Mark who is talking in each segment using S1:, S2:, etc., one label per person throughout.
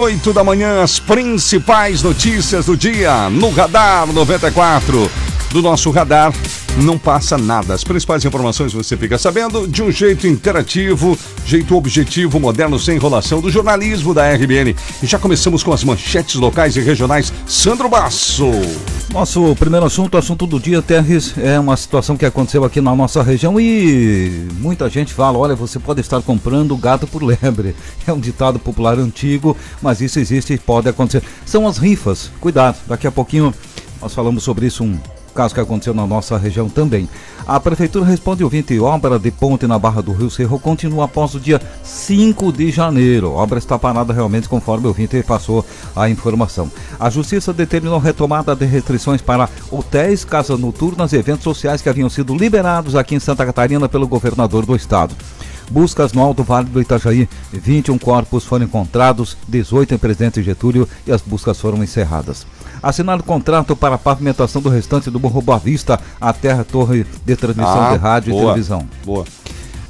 S1: 8 da manhã, as principais notícias do dia no Radar 94. Do nosso radar não passa nada. As principais informações você fica sabendo de um jeito interativo, jeito objetivo, moderno, sem enrolação, do jornalismo da RBN. E já começamos com as manchetes locais e regionais. Sandro Basso.
S2: Nosso primeiro assunto, assunto do dia, Terres, é uma situação que aconteceu aqui na nossa região e muita gente fala, olha, você pode estar comprando gato por lebre. É um ditado popular antigo, mas isso existe e pode acontecer. São as rifas. Cuidado, daqui a pouquinho nós falamos sobre isso um caso que aconteceu na nossa região também. A prefeitura responde ouvinte, obra de ponte na Barra do Rio Cerro continua após o dia 5 de janeiro. Obra está parada realmente conforme o ouvinte passou a informação. A justiça determinou retomada de restrições para hotéis, casas noturnas e eventos sociais que haviam sido liberados aqui em Santa Catarina pelo governador do estado. Buscas no Alto Vale do Itajaí. 21 corpos foram encontrados, 18 em Presidente Getúlio e as buscas foram encerradas. Assinado contrato para a pavimentação do restante do Morro Boa Vista até a torre de transmissão ah, de rádio boa, e televisão. Boa.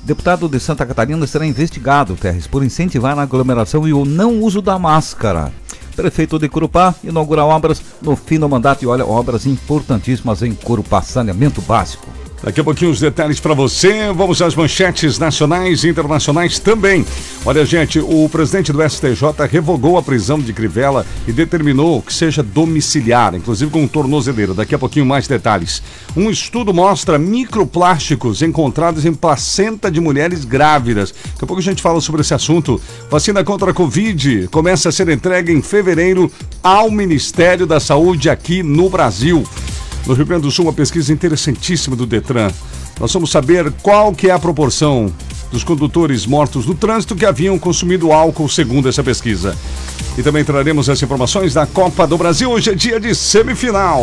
S2: Deputado de Santa Catarina será investigado, Terres, por incentivar a aglomeração e o não uso da máscara. Prefeito de Curupá inaugura obras no fim do mandato e olha, obras importantíssimas em Curupá, saneamento básico.
S1: Daqui a pouquinho os detalhes para você. Vamos às manchetes nacionais e internacionais também. Olha, gente, o presidente do STJ revogou a prisão de Crivella e determinou que seja domiciliar, inclusive com tornozeleira. Daqui a pouquinho mais detalhes. Um estudo mostra microplásticos encontrados em placenta de mulheres grávidas. Daqui a pouco a gente fala sobre esse assunto. Vacina contra a Covid começa a ser entregue em fevereiro ao Ministério da Saúde aqui no Brasil. No Rio Grande do Sul, uma pesquisa interessantíssima do Detran. Nós vamos saber qual que é a proporção dos condutores mortos no trânsito que haviam consumido álcool, segundo essa pesquisa. E também traremos as informações da Copa do Brasil. Hoje é dia de semifinal.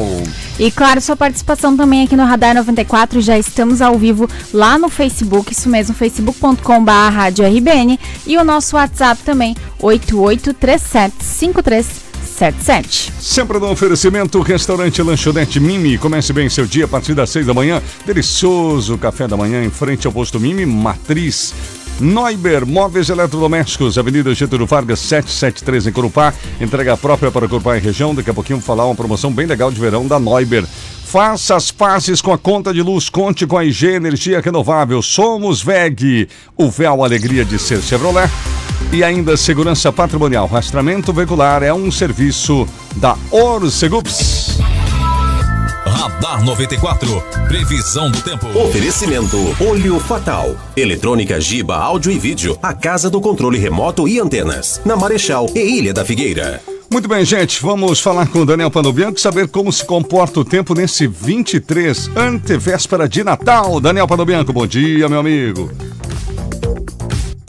S3: E claro, sua participação também aqui no Radar 94. Já estamos ao vivo lá no Facebook, isso mesmo, facebook.com.br e o nosso WhatsApp também, 883753 77.
S1: Sempre no oferecimento, restaurante Lanchonete Mimi. Comece bem seu dia a partir das 6 da manhã. Delicioso café da manhã em frente ao posto Mimi Matriz. Neuber Móveis Eletrodomésticos, Avenida Getúlio Vargas 773 em Corupá. Entrega própria para Corupá e região. Daqui a pouquinho vou falar uma promoção bem legal de verão da Neuber. Faça as pazes com a conta de luz, conte com a IG Energia Renovável. Somos VEG, o véu alegria de ser Chevrolet. E ainda segurança patrimonial. Rastramento veicular é um serviço da Orcegups.
S4: Radar 94. Previsão do tempo.
S5: Oferecimento Olho Fatal. Eletrônica Giba, áudio e vídeo. A casa do controle remoto e antenas. Na Marechal e Ilha da Figueira.
S1: Muito bem, gente. Vamos falar com o Daniel Panobianco saber como se comporta o tempo nesse 23, antevéspera de Natal. Daniel Panobianco, bom dia, meu amigo.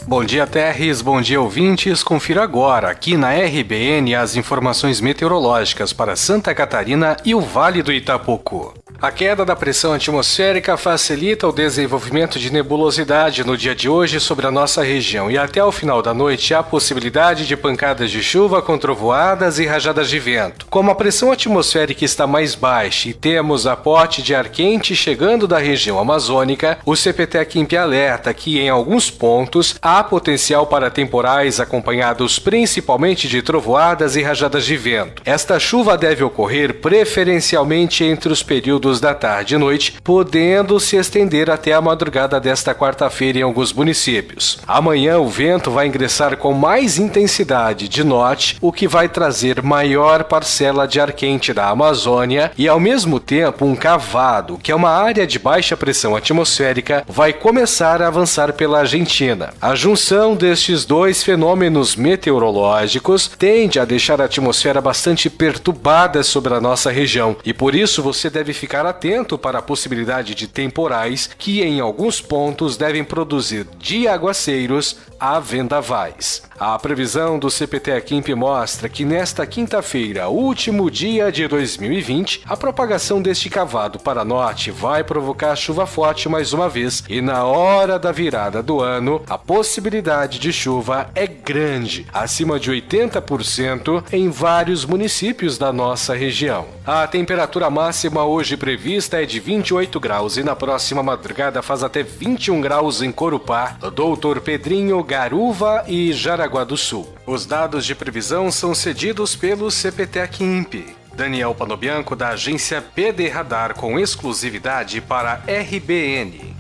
S6: Bom dia, Terres. Bom dia, ouvintes. Confira agora, aqui na RBN, as informações meteorológicas para Santa Catarina e o Vale do Itapocu. A queda da pressão atmosférica facilita o desenvolvimento de nebulosidade no dia de hoje sobre a nossa região e até o final da noite há possibilidade de pancadas de chuva com trovoadas e rajadas de vento. Como a pressão atmosférica está mais baixa e temos aporte de ar quente chegando da região amazônica, o CPTEC Imp alerta que em alguns pontos há potencial para temporais acompanhados principalmente de trovoadas e rajadas de vento. Esta chuva deve ocorrer preferencialmente entre os períodos períodos da tarde e noite, podendo se estender até a madrugada desta quarta-feira em alguns municípios. Amanhã o vento vai ingressar com mais intensidade de norte, o que vai trazer maior parcela de ar quente da Amazônia e ao mesmo tempo um cavado, que é uma área de baixa pressão atmosférica, vai começar a avançar pela Argentina. A junção destes dois fenômenos meteorológicos tende a deixar a atmosfera bastante perturbada sobre a nossa região e por isso você deve ficar ficar atento para a possibilidade de temporais que, em alguns pontos, devem produzir de aguaceiros a vendavais. A previsão do CPT Aquimp mostra que nesta quinta-feira, último dia de 2020, a propagação deste cavado para norte vai provocar chuva forte mais uma vez e na hora da virada do ano, a possibilidade de chuva é grande, acima de 80% em vários municípios da nossa região. A temperatura máxima hoje prevista é de 28 graus e na próxima madrugada faz até 21 graus em Corupá, Doutor Pedrinho, Garuva e Jaraguá do Sul. Os dados de previsão são cedidos pelo CPTEC INPE. Daniel Panobianco, da agência PD Radar, com exclusividade para RBN.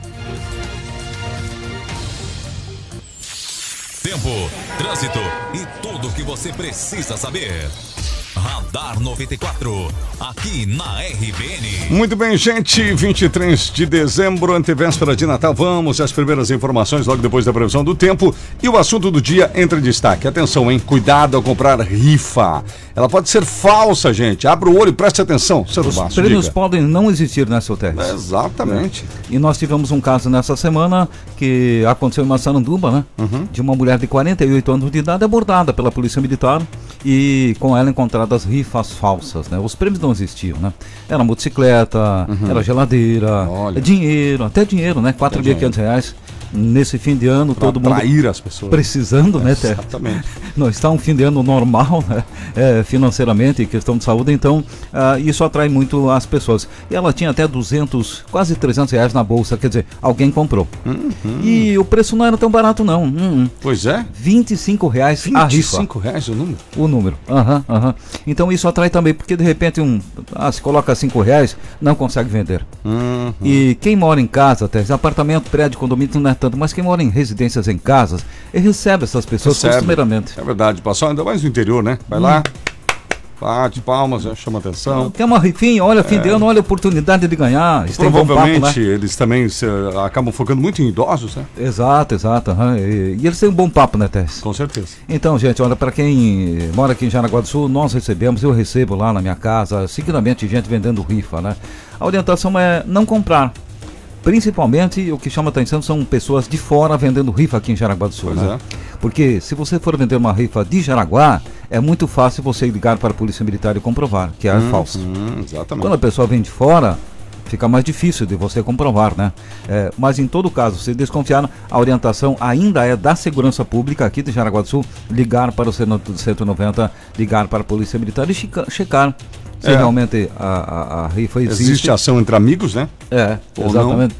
S4: Tempo, trânsito e tudo o que você precisa saber. Radar 94, aqui na RBN.
S1: Muito bem, gente. 23 de dezembro, antevéspera de Natal. Vamos às primeiras informações logo depois da previsão do tempo. E o assunto do dia entra em destaque. Atenção, hein? Cuidado ao comprar rifa. Ela pode ser falsa, gente. Abra o olho e preste atenção. Seu
S2: Os
S1: Basso,
S2: prêmios
S1: diga.
S2: podem não existir nessa hotel.
S1: Exatamente.
S2: E nós tivemos um caso nessa semana que aconteceu em Massaranduba, né?
S1: Uhum.
S2: De uma mulher de 48 anos de idade abordada pela polícia militar e com ela encontradas rifas falsas, né? Os prêmios não existiam, né? Era motocicleta, era geladeira,
S1: Uhum. Olha.
S2: dinheiro, até dinheiro, né? 4.500 reais. Nesse fim de ano,
S1: Pra
S2: todo mundo
S1: atrair as pessoas.
S2: precisando, né, Té?
S1: Exatamente.
S2: Não está um fim de ano normal, né? É, financeiramente, em questão de saúde, então ah, isso atrai muito as pessoas. E ela tinha até 200, quase 300 reais na bolsa, quer dizer, alguém comprou.
S1: Uhum.
S2: E o preço não era tão barato, não. Hum, hum.
S1: Pois é.
S2: 25 reais a rifa,
S1: 25 reais o número.
S2: o número. Aham, aham. Então isso atrai também, porque de repente um, ah, se coloca 5 reais, não consegue vender.
S1: Uhum.
S2: E quem mora em casa, até apartamento, prédio, condomínio não é mas quem mora em residências em casas, recebe essas pessoas
S1: Recebe.
S2: costumeiramente.
S1: É verdade, passou ainda mais no interior, né? Vai lá, bate palmas, chama atenção.
S2: Quer uma rifinha, olha, fim de ano, olha a oportunidade de ganhar. Tem bom papo,
S1: Provavelmente
S2: né?
S1: eles também se, acabam focando muito em idosos, né?
S2: Exato, exato. aham. E, e eles têm um bom papo, né, Tess?
S1: Com certeza.
S2: Então, gente, olha, para quem mora aqui em Jaraguá do Sul, nós recebemos, eu recebo lá na minha casa, seguidamente gente vendendo rifa, né? A orientação é não comprar. Principalmente o que chama atenção são pessoas de fora vendendo rifa aqui em Jaraguá do Sul,
S1: Pois
S2: né? Porque se você for vender uma rifa de Jaraguá, é muito fácil você ligar para a Polícia Militar e comprovar que é falsa.
S1: Hum, exatamente.
S2: Quando a pessoa vem de fora, fica mais difícil de você comprovar, né? É, mas em todo caso, se desconfiar, a orientação ainda é da Segurança Pública aqui de Jaraguá do Sul, ligar para o 190, ligar para a Polícia Militar e checa- checar se
S1: É.
S2: realmente a, a- a rifa existe.
S1: Existe ação entre amigos, né?
S2: É,
S1: Ou
S2: exatamente.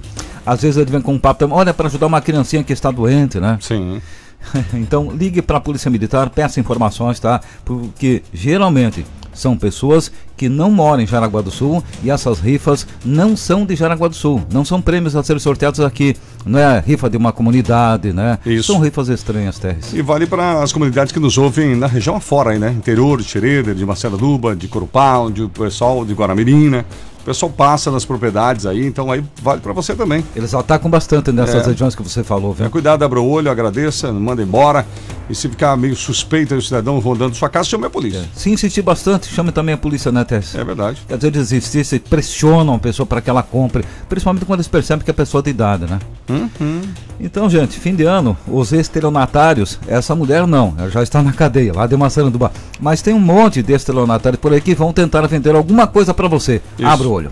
S2: Às vezes ele vem com um papo, também, olha, para ajudar uma criancinha que está doente, né?
S1: Sim.
S2: então ligue para a Polícia Militar, peça informações, tá? Porque geralmente são pessoas que não moram em Jaraguá do Sul e essas rifas não são de Jaraguá do Sul, não são prêmios a serem sorteados aqui, não é rifa de uma comunidade, né?
S1: Isso.
S2: São rifas estranhas, Terres.
S1: E vale para as comunidades que nos ouvem na região afora aí, né? Interior de Xereda, de Marceladuba, de Corupá, de pessoal de Guaramirim, né? O pessoal passa nas propriedades aí, então aí vale para você também.
S2: Eles atacam bastante nessas
S1: É.
S2: regiões que você falou, viu?
S1: cuidado, abra o olho, agradeça, manda embora. E se ficar meio suspeito aí o cidadão rondando sua casa, chame a polícia.
S2: Se insistir bastante, chame também a polícia, né, Terres?
S1: É, verdade.
S2: Quer dizer, eles insistem, pressionam a pessoa para que ela compre, principalmente quando eles percebem que a pessoa é de idade, né?
S1: Uhum.
S2: Então, gente, fim de ano, os estelionatários, essa mulher não, ela já está na cadeia, lá de Massaranduba. Mas tem um monte de estelionatários por aí que vão tentar vender alguma coisa para você.
S1: Isso.
S2: Abra o olho.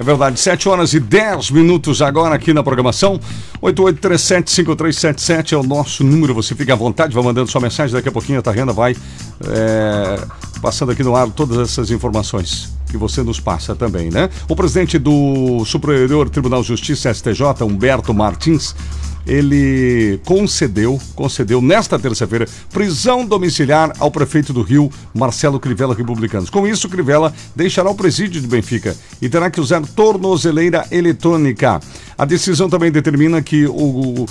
S1: É verdade, 7 horas e 10 minutos agora aqui na programação. 88375377 é o nosso número. Você fica à vontade, vai mandando sua mensagem. Daqui a pouquinho a Tarrena vai é, passando aqui no ar todas essas informações que você nos passa também, né? O presidente do Superior Tribunal de Justiça, STJ, Humberto Martins, ele concedeu, concedeu nesta terça-feira prisão domiciliar ao prefeito do Rio, Marcelo Crivella Republicanos. Com isso, Crivella deixará o presídio de Benfica e terá que usar tornozeleira eletrônica. A decisão também determina que o, o,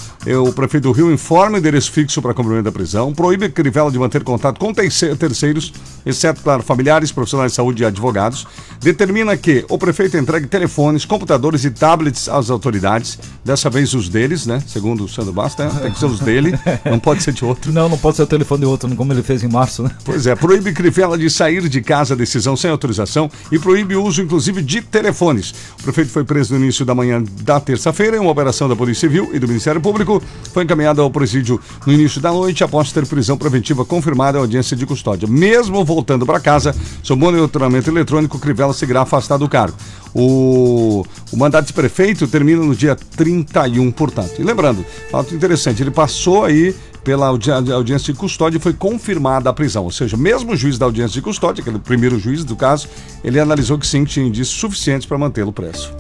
S1: o prefeito do Rio informe o endereço fixo para cumprimento da prisão, proíbe Crivella de manter contato com terce- terceiros, exceto, claro, familiares, profissionais de saúde e advogados, determina que o prefeito entregue telefones, computadores e tablets às autoridades, dessa vez os deles, né? Segundo o Sandro Basta, né? tem que ser os dele, não pode ser de outro.
S2: Não, não pode ser o telefone de outro, como ele fez em março, né?
S1: Pois é, proíbe Crivella de sair de casa, decisão sem autorização e proíbe o uso, inclusive, de telefones. O prefeito foi preso no início da manhã da terça-feira em uma operação da Polícia Civil e do Ministério Público. Foi encaminhado ao presídio no início da noite após ter prisão preventiva confirmada em audiência de custódia. Mesmo voltando voltando para casa, sob monitoramento eletrônico, Crivella seguirá afastado do cargo. O, o mandato de prefeito termina no dia 31, portanto. E lembrando, fato interessante, ele passou aí pela audi audiência de custódia e foi confirmada a prisão. Ou seja, mesmo o juiz da audiência de custódia, aquele primeiro juiz do caso, ele analisou que sim, tinha indícios suficientes para mantê-lo preso.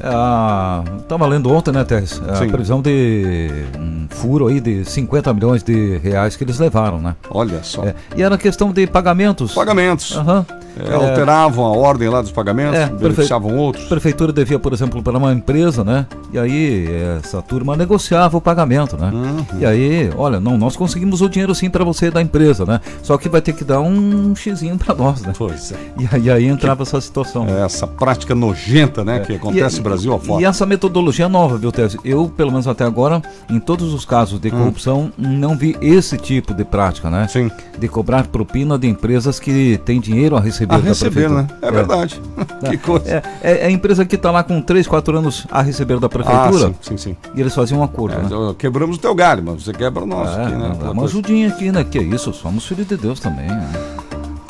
S2: Estava é, lendo ontem, né, Tess? A sim. prisão de um furo aí de 50 milhões de reais que eles levaram, né?
S1: Olha só.
S2: É, e era questão de pagamentos.
S1: Pagamentos. Aham. Uhum. É, alteravam a ordem lá dos pagamentos, é, beneficiavam prefe... outros.
S2: A prefeitura devia, por exemplo, para uma empresa, né? E aí essa turma negociava o pagamento, né? Uhum. E aí, olha, não, nós conseguimos o dinheiro sim para você da empresa, né? Só que vai ter que dar um xizinho para nós, né?
S1: Pois é.
S2: E aí, aí entrava que, essa situação.
S1: É, essa prática nojenta, né? É. Que acontece no Brasil afora.
S2: E essa metodologia nova, viu, Tese? Eu, pelo menos até agora, em todos os casos de hum. corrupção, hum. não vi esse tipo de prática, né?
S1: Sim.
S2: De cobrar propina de empresas que têm dinheiro a receber
S1: a receber, né? É, é. verdade.
S2: que coisa. É, é, é, a empresa que está lá com 3, 4 anos a receber da prefeitura. Ah,
S1: sim, sim, sim.
S2: E eles faziam um acordo, é, né?
S1: Quebramos o teu galho, mas você quebra o nosso
S2: é,
S1: aqui, né?
S2: Dá uma ajudinha aqui, né? Que é isso, somos filhos de Deus também, né?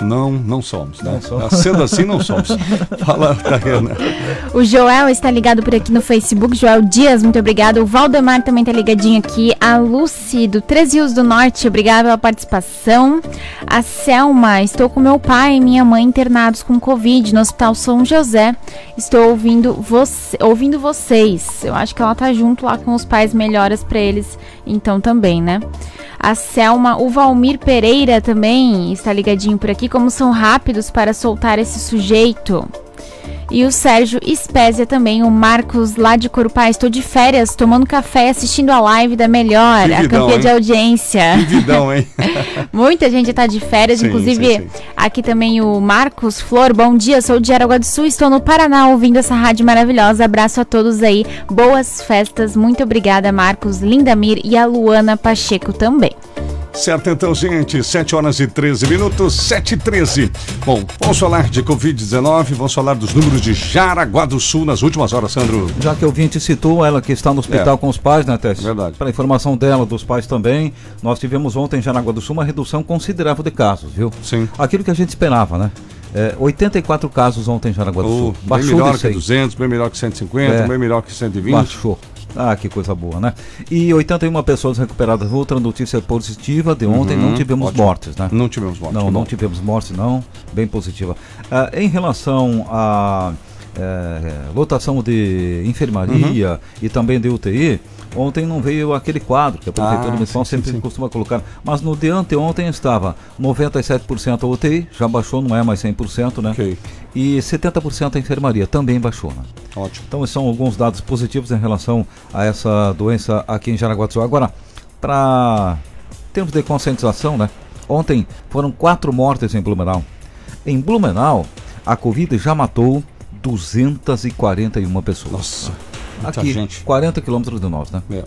S1: Não, não somos, né? Não somos. Sendo assim, não somos. Fala, Tariana.
S3: O Joel está ligado por aqui no Facebook. Joel Dias, muito obrigado. O Valdemar também está ligadinho aqui. A Lucy, do Três Rios do Norte, obrigado pela participação. A Selma, estou com meu pai e minha mãe internados com Covid no Hospital São José. Estou ouvindo, você, ouvindo vocês. Eu acho que ela tá junto lá com os pais, melhoras para eles, então também, né? A Selma, o Valmir Pereira também está ligadinho por aqui. Como são rápidos para soltar esse sujeito. E o Sérgio Espésia também, o Marcos lá de Corupá. Estou de férias, tomando café, assistindo a live da Melhor, vidão, a campeã hein? de audiência.
S1: Que vidão, hein?
S3: Muita gente está de férias, sim, inclusive sim, sim. aqui também o Marcos Flor. Bom dia, sou de Araguá do Sul, estou no Paraná ouvindo essa rádio maravilhosa. Abraço a todos aí, boas festas. Muito obrigada, Marcos Lindamir e a Luana Pacheco também.
S1: Certo, então, gente, 7 horas e 13 minutos, 7 e 13. Bom, vamos falar de Covid-19, vamos falar dos números de Jaraguá do Sul nas últimas horas, Sandro.
S2: Já que o ouvinte citou ela que está no hospital é. com os pais, né, Tess?
S1: Verdade.
S2: Para informação dela, dos pais também, nós tivemos ontem em Jaraguá do Sul uma redução considerável de casos, viu?
S1: Sim.
S2: Aquilo que a gente esperava, né? É, 84 casos ontem em Jaraguá do Sul.
S1: Oh, Baixou bem melhor que 200, bem melhor que 150, é. bem melhor que 120.
S2: Baixou. Ah, que coisa boa, né? E 81 pessoas recuperadas. Outra notícia positiva de ontem, uhum, não tivemos ótimo. mortes, né?
S1: Não tivemos mortes.
S2: Não, não tivemos mortes, não. Bem positiva. Ah, em relação a é, lotação de enfermaria uhum. e também de UTI, Ontem não veio aquele quadro que a Prefeitura ah, Municipal sempre sim. costuma colocar. Mas no de anteontem estava 97% a UTI, já baixou, não é mais 100%, né?
S1: Okay.
S2: E 70% a enfermaria também baixou, né?
S1: Ótimo.
S2: Então são alguns dados positivos em relação a essa doença aqui em Jaraguá do Sul. Agora, para termos de conscientização, né? Ontem foram quatro mortes em Blumenau. Em Blumenau, a Covid já matou 241 pessoas.
S1: Nossa.
S2: Aqui, gente. 40 quilômetros de nós, né?
S1: É.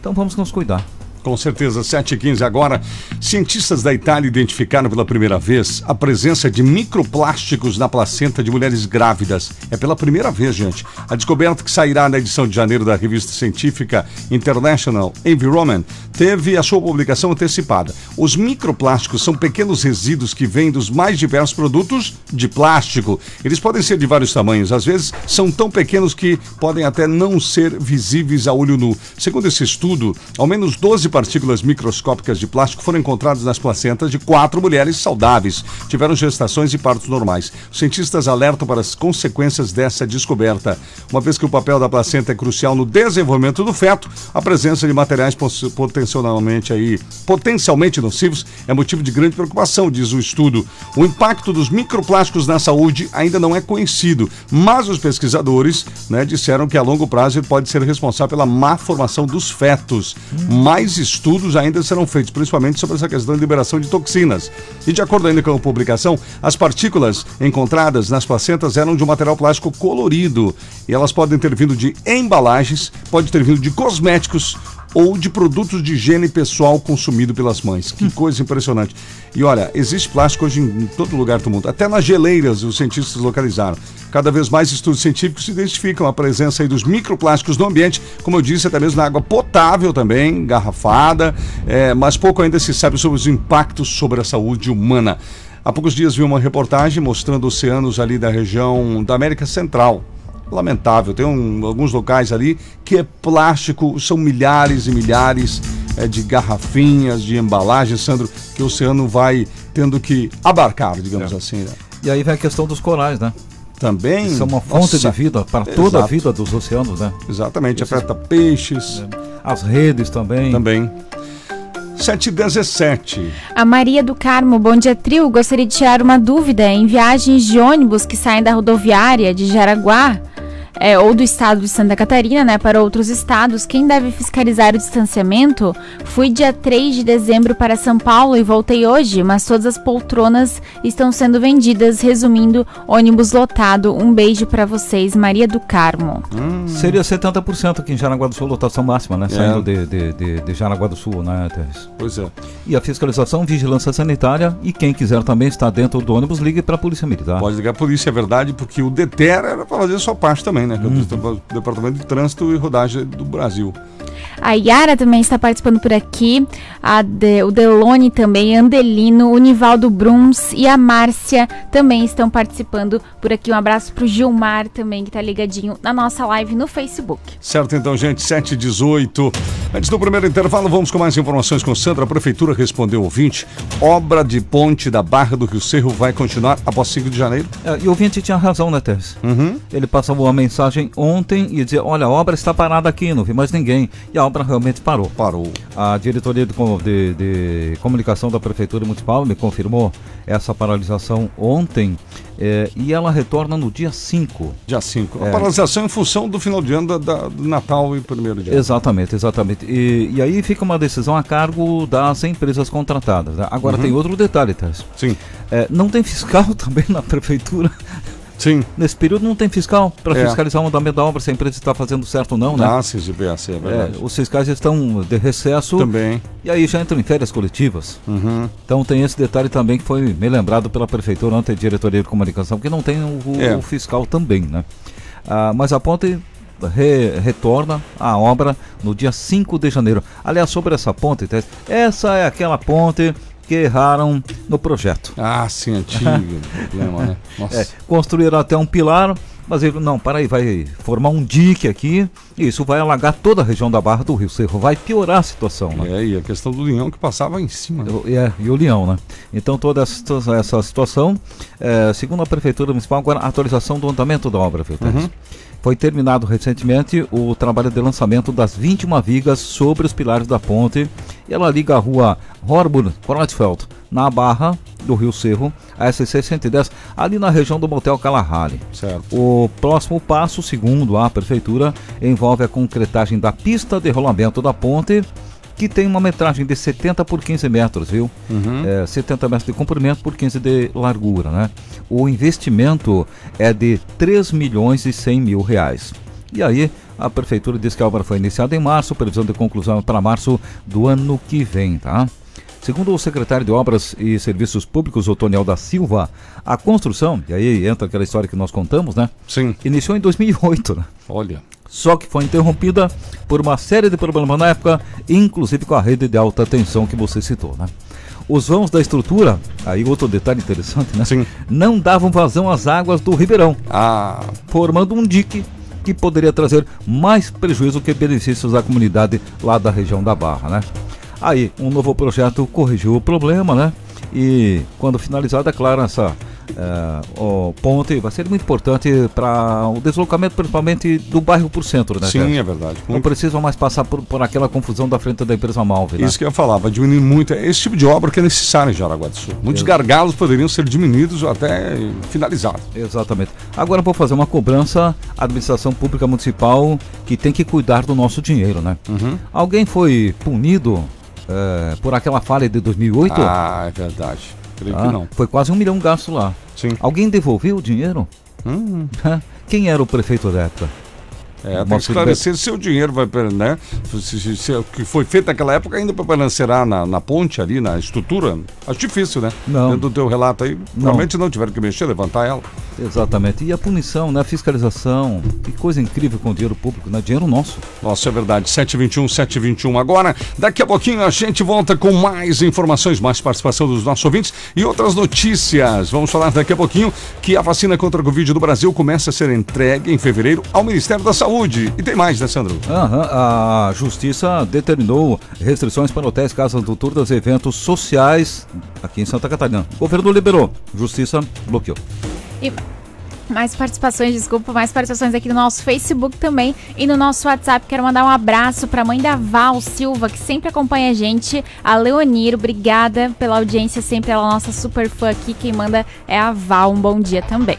S2: Então vamos nos cuidar.
S1: Com certeza, 7h15 agora. Cientistas da Itália identificaram pela primeira vez a presença de microplásticos na placenta de mulheres grávidas. É pela primeira vez, gente. A descoberta que sairá na edição de janeiro da revista científica International Environment teve a sua publicação antecipada. Os microplásticos são pequenos resíduos que vêm dos mais diversos produtos de plástico. Eles podem ser de vários tamanhos, às vezes são tão pequenos que podem até não ser visíveis a olho nu. Segundo esse estudo, ao menos 12 partículas microscópicas de plástico foram encontradas nas placentas de quatro mulheres saudáveis. Tiveram gestações e partos normais. Os cientistas alertam para as consequências dessa descoberta. Uma vez que o papel da placenta é crucial no desenvolvimento do feto, a presença de materiais potencialmente, aí, potencialmente nocivos é motivo de grande preocupação, diz o estudo. O impacto dos microplásticos na saúde ainda não é conhecido, mas os pesquisadores né, disseram que a longo prazo ele pode ser responsável pela má formação dos fetos. Hum. Mais estudos ainda serão feitos, principalmente sobre essa questão de liberação de toxinas. E de acordo ainda com a publicação, as partículas encontradas nas placentas eram de um material plástico colorido e elas podem ter vindo de embalagens, pode ter vindo de cosméticos ou de produtos de higiene pessoal consumido pelas mães. Que coisa impressionante. E olha, existe plástico hoje em, todo lugar do mundo. Até nas geleiras os cientistas localizaram. Cada vez mais estudos científicos identificam a presença dos microplásticos no ambiente, como eu disse, até mesmo na água potável também, garrafada, é, mas pouco ainda se sabe sobre os impactos sobre a saúde humana. Há poucos dias vi uma reportagem mostrando oceanos ali da região da América Central. Lamentável, tem um, alguns locais ali que é plástico, são milhares e milhares é, de garrafinhas, de embalagens, Sandro, que o oceano vai tendo que abarcar, digamos
S2: É.
S1: assim. Né?
S2: E aí vem a questão dos corais, né?
S1: Também.
S2: Que são uma fonte
S1: Nossa,
S2: de vida para toda a
S1: exato.
S2: vida dos oceanos, né?
S1: Exatamente,
S2: Esses-
S1: afeta peixes
S2: As redes também.
S1: também. 717.
S3: A Maria do Carmo, bom dia, trio. Gostaria de tirar uma dúvida. Em viagens de ônibus que saem da rodoviária de Jaraguá é, ou do estado de Santa Catarina, né, para outros estados, quem deve fiscalizar o distanciamento? Fui dia 3 de dezembro para São Paulo e voltei hoje, mas todas as poltronas estão sendo vendidas. Resumindo, ônibus lotado. Um beijo para vocês, Maria do Carmo.
S2: Seria 70% aqui em Jaraguá do Sul, lotação máxima, né?
S1: É.
S2: Saindo de, de, de, de Jaraguá do Sul, né, Teres?
S1: Pois é.
S2: E a fiscalização, vigilância sanitária e quem quiser também estar dentro do ônibus, ligue para a Polícia Militar.
S1: Pode ligar a polícia, é verdade, porque o DETER era para fazer a sua parte também, né? Que é o Departamento de Trânsito e Rodagem do Brasil.
S3: A Yara também está participando por aqui. A De- o Delone também, Andelino, o Nivaldo Bruns e a Márcia também estão participando por aqui. Um abraço pro Gilmar também, que tá ligadinho na nossa live no Facebook.
S1: Certo, então, gente, 7 e 18. Antes do primeiro intervalo, vamos com mais informações com Sandra. A Prefeitura respondeu ao ouvinte. Obra de ponte da Barra do Rio Cerro vai continuar após 5 de janeiro.
S2: É, e o ouvinte tinha razão, né, Teres?
S1: Uhum.
S2: Ele passou uma mensagem ontem e dizia: Olha, a obra está parada aqui, não vi mais ninguém. E a obra realmente parou.
S1: Parou.
S2: A diretoria de, de- de comunicação da Prefeitura Municipal me confirmou essa paralisação ontem eh, e ela retorna no dia 5.
S1: Dia 5. A
S2: É.
S1: paralisação em função do final de ano da, da- do Natal e primeiro dia.
S2: Exatamente, exatamente. E, e aí fica uma decisão a cargo das empresas contratadas. né? Agora tem outro detalhe, Tess.
S1: Sim.
S2: Eh, não tem fiscal também na Prefeitura.
S1: Sim.
S2: Nesse período não tem fiscal para
S1: É.
S2: fiscalizar o andamento da obra, se a empresa está fazendo certo ou não, né?
S1: Ah, sim, GPAC, é
S2: É,
S1: verdade.
S2: os fiscais estão de recesso
S1: Também.
S2: e aí já entram em férias coletivas.
S1: Uhum.
S2: Então tem esse detalhe também que foi me lembrado pela prefeitura ontem, diretoria de comunicação, que não tem o,
S1: É.
S2: o fiscal também, né? Ah, mas a ponte re- retorna à obra no dia 5 de janeiro. Aliás, sobre essa ponte, essa é aquela ponte que erraram no projeto.
S1: Ah, sim, antigo problema, né? Nossa.
S2: É, construíram até um pilar, mas ele, não, para aí, vai formar um dique aqui, e isso vai alagar toda a região da Barra do Rio Cerro, vai piorar a situação, né?
S1: É, e a questão do linhão que passava em cima. né?
S2: O- É, e o leão, né? Então toda essa, essa situação, é, segundo a Prefeitura Municipal, agora a atualização do andamento da obra, Teres?
S1: Uhum.
S2: Foi terminado recentemente o trabalho de lançamento das 21 vigas sobre os pilares da ponte. E ela liga a rua Horburg Kreuzfeld, na Barra do Rio Cerro, a SC 110, ali na região do Motel Kalahari.
S1: Certo.
S2: O próximo passo, segundo a prefeitura, envolve a concretagem da pista de rolamento da ponte, que tem uma metragem de 70 por 15 metros, viu? É, 70 metros de comprimento por 15 de largura, né? O investimento é de 3 milhões e 100 mil reais. E aí, a prefeitura diz que a obra foi iniciada em março, previsão de conclusão é para março do ano que vem, tá? Segundo o secretário de Obras e Serviços Públicos, Otoniel da Silva, a construção, e aí entra aquela história que nós contamos, né?
S1: Sim.
S2: Iniciou em 2008, né?
S1: Olha.
S2: Só que foi interrompida por uma série de problemas na época, inclusive com a rede de alta tensão que você citou, né? Os vãos da estrutura, aí outro detalhe interessante, né?
S1: Sim.
S2: Não davam vazão às águas do Ribeirão,
S1: Ah,
S2: formando um dique que poderia trazer mais prejuízo que benefícios à comunidade lá da região da Barra, né? Aí, um novo projeto corrigiu o problema, né? E quando finalizado, é claro, essa eh, o ponte vai ser muito importante para o deslocamento, principalmente do bairro por centro, né?
S1: sim,
S2: Sérgio?
S1: é verdade.
S2: Não
S1: Muito-
S2: precisam mais passar por, por aquela confusão da frente da empresa Malve, né?
S1: Isso que eu ia falar, vai diminuir muito. É esse tipo de obra que é necessário em Jaraguá do Sul. Muitos gargalos poderiam ser diminuídos ou até finalizados.
S2: Exatamente. Agora vou fazer uma cobrança à administração pública municipal que tem que cuidar do nosso dinheiro, né?
S1: Uhum.
S2: Alguém foi punido eh, por aquela falha de 2008?
S1: Ah, é verdade. Creio
S2: Ah,
S1: que não.
S2: Foi quase um milhão gasto lá.
S1: Sim.
S2: Alguém devolveu o dinheiro?
S1: Hum,
S2: Quem era o prefeito da época?
S1: É, tem que esclarecer se o dinheiro vai, né? Se, se- se o que foi feito naquela época ainda para balancear na, na ponte ali, na estrutura, acho difícil, né?
S2: Não.
S1: Dentro do teu relato aí,
S2: Não.
S1: provavelmente não tiveram que mexer, levantar ela.
S2: Exatamente. E a punição, né? A fiscalização. Que coisa incrível com o dinheiro público, né? Dinheiro nosso.
S1: Nossa, é verdade. 721, 721 agora. Daqui a pouquinho a gente volta com mais informações, mais participação dos nossos ouvintes e outras notícias. Vamos falar daqui a pouquinho que a vacina contra a Covid do Brasil começa a ser entregue em fevereiro ao Ministério da Saúde. E tem mais, né, Sandro?
S2: Aham, a Justiça determinou restrições para hotéis, casas noturnas e eventos sociais aqui em Santa Catarina. O governo liberou, Justiça bloqueou.
S3: E mais participações, desculpa, mais participações aqui no nosso Facebook também e no nosso WhatsApp. Quero mandar um abraço para a mãe da Val Silva, que sempre acompanha a gente, a Leonir. Obrigada pela audiência, sempre ela é nossa super fã aqui. Quem manda é a Val. Um bom dia também.